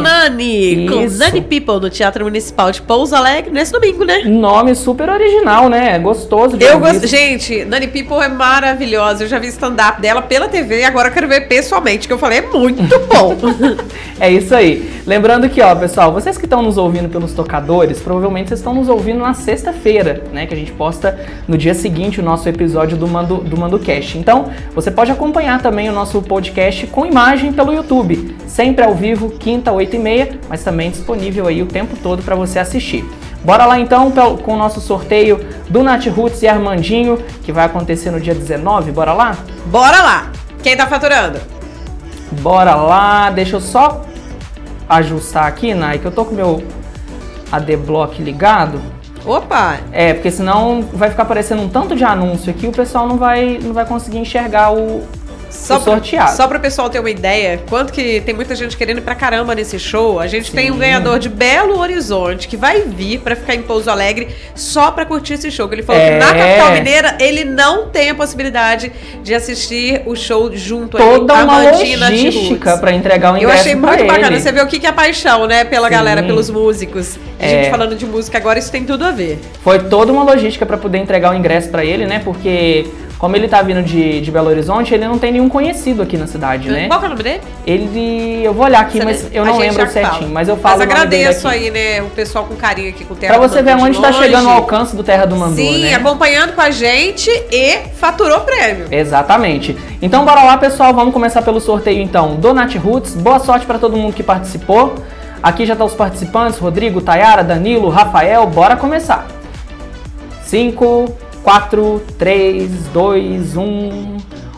Nani, com Nani People no Teatro Municipal de Pouso Alegre nesse domingo, né? Nome super original, né? Gostoso. De eu gosto. Gente, Nani People é maravilhosa. Eu já vi stand-up dela pela TV e agora quero ver pessoalmente, que eu falei, é muito bom. é isso aí. Lembrando que, ó, pessoal, vocês que estão nos ouvindo pelos tocadores, provavelmente vocês estão nos ouvindo na sexta-feira, né? Que a gente posta no dia seguinte o nosso episódio do Mando, do Mando Cast. Então, você pode acompanhar também o nosso podcast com imagem pelo YouTube, sempre ao vivo, quinta, oito e meia, mas também disponível aí o tempo todo para você assistir. Bora lá então com o nosso sorteio do Nat Roots e Armandinho, que vai acontecer no dia 19. Bora lá? Bora lá! Quem tá faturando? Bora lá, deixa eu só ajustar aqui, Nai, que eu tô com o meu AD-Block ligado. Opa! É, porque senão vai ficar aparecendo um tanto de anúncio aqui, o pessoal não vai, não vai conseguir enxergar o, só sorteado. Pra, só para o pessoal ter uma ideia, quanto que tem muita gente querendo ir pra caramba nesse show, a gente Sim. tem um ganhador de Belo Horizonte que vai vir para ficar em Pouso Alegre só para curtir esse show. Que ele falou é. que na capital mineira ele não tem a possibilidade de assistir o show junto Toda ali, uma logística para entregar o ingresso Eu achei muito bacana. Você vê o que é paixão, né, pela Sim. galera, pelos músicos. A gente é. falando de música agora, isso tem tudo a ver. Foi toda uma logística para poder entregar o ingresso para ele, né? Porque como ele tá vindo de, de Belo Horizonte, ele não tem nenhum conhecido aqui na cidade, né? Qual é o nome dele? Ele. Eu vou olhar aqui, você mas eu não lembro certinho. Fala. Mas eu falo. Mas agradeço aí, né? O pessoal com carinho aqui com o Terra Pra você ver onde tá chegando o alcance do Terra do Mandu. Sim, né? acompanhando com a gente e faturou prêmio. Exatamente. Então bora lá, pessoal. Vamos começar pelo sorteio então do Nat Roots. Boa sorte para todo mundo que participou. Aqui já estão tá os participantes: Rodrigo, Tayara, Danilo, Rafael. Bora começar. 5, 4, 3, 2, 1.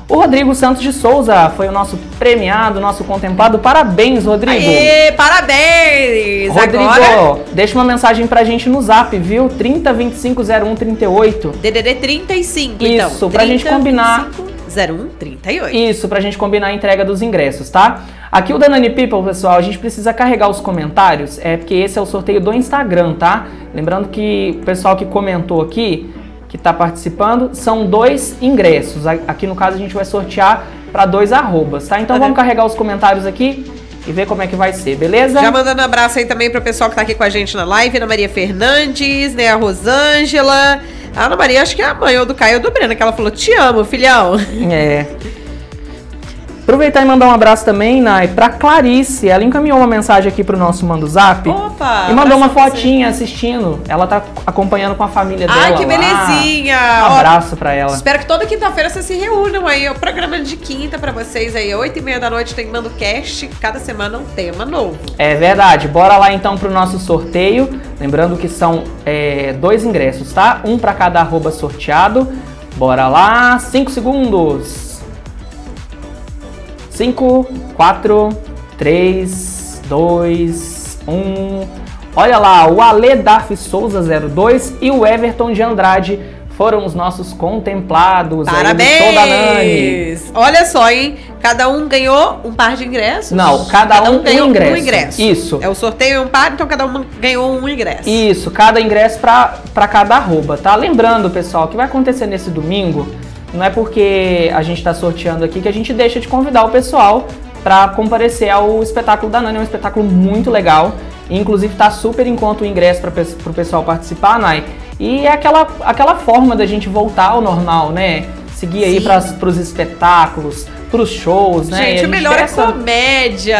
O Rodrigo Santos de Souza foi o nosso premiado, nosso contemplado. Parabéns, Rodrigo! Aê, parabéns! Rodrigo, Agora... deixa uma mensagem pra gente no zap, viu? 30 25 01 38. DDD 35, Isso, então. Isso, pra 30, gente combinar. 01 38. Isso, pra gente combinar a entrega dos ingressos, tá? Aqui o Danani People, pessoal, a gente precisa carregar os comentários, é porque esse é o sorteio do Instagram, tá? Lembrando que o pessoal que comentou aqui que está participando, são dois ingressos. Aqui no caso a gente vai sortear para dois arrobas, tá? Então vamos carregar os comentários aqui e ver como é que vai ser, beleza? Já mandando um abraço aí também para o pessoal que está aqui com a gente na live, Ana Maria Fernandes, né, a Rosângela. A Ana Maria, acho que é a mãe ou do Caio ou do Breno, que ela falou: Te amo, filhão. É. Aproveitar e mandar um abraço também, Nai, pra Clarice. Ela encaminhou uma mensagem aqui pro nosso Mando Zap. Opa! E mandou uma fotinha assistindo. Ela tá acompanhando com a família dela. Ai, que belezinha! Um abraço Ó, pra ela. Espero que toda quinta-feira vocês se reúnam aí. O programa de quinta pra vocês aí. Oito e meia da noite tem Mando Cast. Cada semana um tema novo. É verdade. Bora lá então pro nosso sorteio. Lembrando que são é, dois ingressos, tá? Um para cada arroba sorteado. Bora lá. Cinco segundos. 5, 4, 3, 2, 1. Olha lá, o Ale Darf Souza 02 e o Everton de Andrade foram os nossos contemplados. Parabéns! Olha só, hein? Cada um ganhou um par de ingressos? Não, cada, cada um, um ganhou um ingresso. um ingresso. Isso. É o sorteio um par, então cada um ganhou um ingresso. Isso, cada ingresso para cada arroba, tá? Lembrando, pessoal, que vai acontecer nesse domingo não é porque a gente está sorteando aqui que a gente deixa de convidar o pessoal para comparecer ao espetáculo da Nani. É um espetáculo muito legal. Inclusive está super em conta o ingresso para o pessoal participar, Nai. E é aquela, aquela forma da gente voltar ao normal, né? Seguir Sim. aí para os espetáculos, pros shows, né? Gente, o melhor é comédia.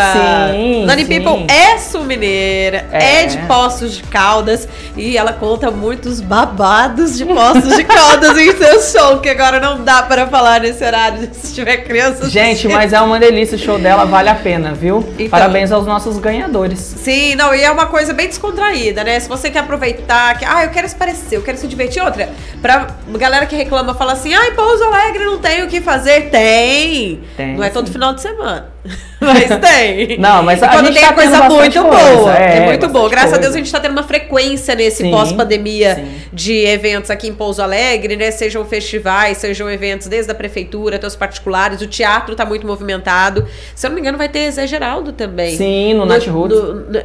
Sim. Nani sim. People é sul-mineira, é. é. de Poços de Caldas e ela conta muitos babados de Poços de Caldas em seu show, que agora não dá para falar nesse horário se tiver criança. Gente, mas é uma delícia o show dela, vale a pena, viu? Então, Parabéns aos nossos ganhadores. Sim, não, e é uma coisa bem descontraída, né? Se você quer aproveitar, que, ah, eu quero se parecer, eu quero se divertir. Outra, pra galera que reclama, fala assim, ai, Pouso Alegre não tem o que fazer. Tem! Tem. Não é todo final de semana. Mas tem. Não, mas a quando gente tem tá a coisa muito boa. É, é, muito boa. Graças coisa. a Deus a gente está tendo uma frequência nesse pós-pandemia de eventos aqui em Pouso Alegre, né? Sejam festivais, sejam eventos desde a prefeitura até os particulares. O teatro está muito movimentado. Se eu não me engano, vai ter Zé Geraldo também. Sim, no, no Nat Roots.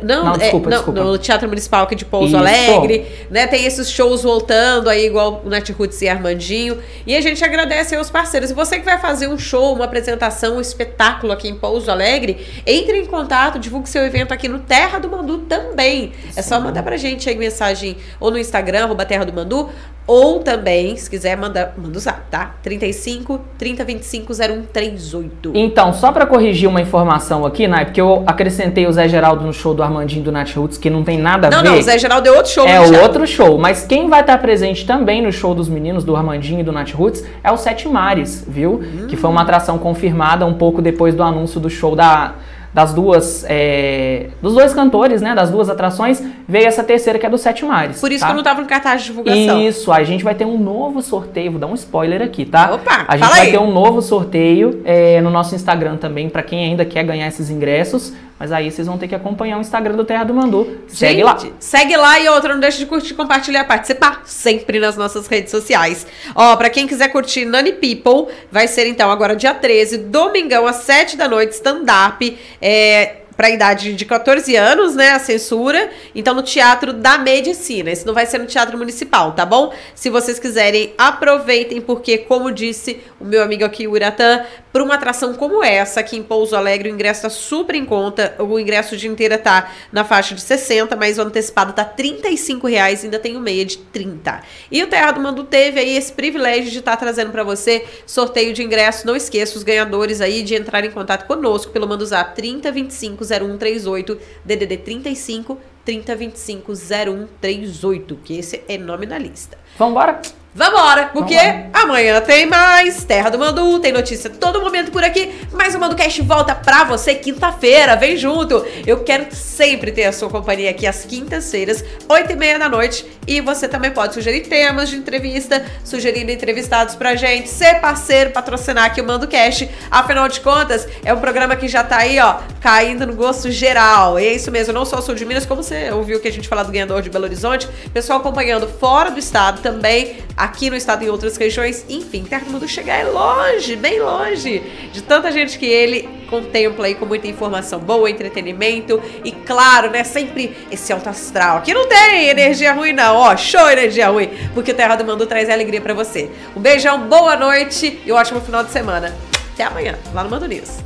Não, não, desculpa, é, não, desculpa. no Teatro Municipal aqui de Pouso Isso. Alegre. Né? Tem esses shows voltando aí, igual o Nat Roots e Armandinho. E a gente agradece aos parceiros. E você que vai fazer um show, uma apresentação, um espetáculo aqui em Pouso Alegre, entre em contato, divulgue seu evento aqui no Terra do Mandu também. Sim. É só mandar pra gente aí mensagem ou no Instagram, arroba Terra do Mandu, ou também, se quiser, manda, manda o zap, tá? 35 30 25 0138. Então, só para corrigir uma informação aqui, né? Porque eu acrescentei o Zé Geraldo no show do Armandinho do Nat Roots, que não tem nada a não, ver. Não, não, o Zé Geraldo é outro show. É o outro show. Mas quem vai estar presente também no show dos meninos do Armandinho e do Nat Roots é o Sete Mares, viu? Hum. Que foi uma atração confirmada um pouco depois do anúncio do show da das duas, é, dos dois cantores, né, das duas atrações, veio essa terceira que é do Sete Mares. Por isso tá? que eu não tava no cartaz de divulgação. Isso, a gente vai ter um novo sorteio, vou dar um spoiler aqui, tá? Opa, a gente vai aí. ter um novo sorteio é, no nosso Instagram também, pra quem ainda quer ganhar esses ingressos. Mas aí vocês vão ter que acompanhar o Instagram do Terra do Mandu. Segue Gente, lá. Segue lá e outra, não deixe de curtir, compartilhar, participar sempre nas nossas redes sociais. Ó, pra quem quiser curtir Nani People, vai ser então agora dia 13, domingão às 7 da noite, stand-up. É, para idade de 14 anos, né, a censura. Então no Teatro da Medicina. Isso não vai ser no Teatro Municipal, tá bom? Se vocês quiserem, aproveitem porque como disse o meu amigo aqui o Iratã, para uma atração como essa aqui em Pouso Alegre, o ingresso tá super em conta. O ingresso de inteira tá na faixa de 60, mas o antecipado tá 35 reais, ainda tem o meia de 30. E o Terra do Mando teve aí esse privilégio de estar trazendo para você sorteio de ingresso. Não esqueça os ganhadores aí de entrar em contato conosco pelo Mando Zap 3025 0138 DDD 35 3025 0138, que esse é nome na lista. Vambora? Vambora, porque Vambora. amanhã tem mais Terra do Mandu, tem notícia todo momento por aqui, mas o Manducast volta pra você quinta-feira, vem junto. Eu quero sempre ter a sua companhia aqui às quintas-feiras, oito e meia da noite, e você também pode sugerir temas de entrevista, sugerindo entrevistados pra gente, ser parceiro, patrocinar aqui o Manducast. Afinal de contas, é um programa que já tá aí, ó, caindo no gosto geral. E é isso mesmo, não só o sul de Minas, como você ouviu que a gente falar do ganhador de Belo Horizonte, pessoal acompanhando fora do estado também, aqui no estado e em outras regiões. Enfim, Terra do Mundo chegar é longe, bem longe de tanta gente que ele contempla aí com muita informação boa, entretenimento e, claro, né, sempre esse alto astral. Aqui não tem energia ruim, não. Ó, show energia ruim, porque o Terra do Mundo traz alegria para você. Um beijão, boa noite e um ótimo final de semana. Até amanhã, lá no Mando News.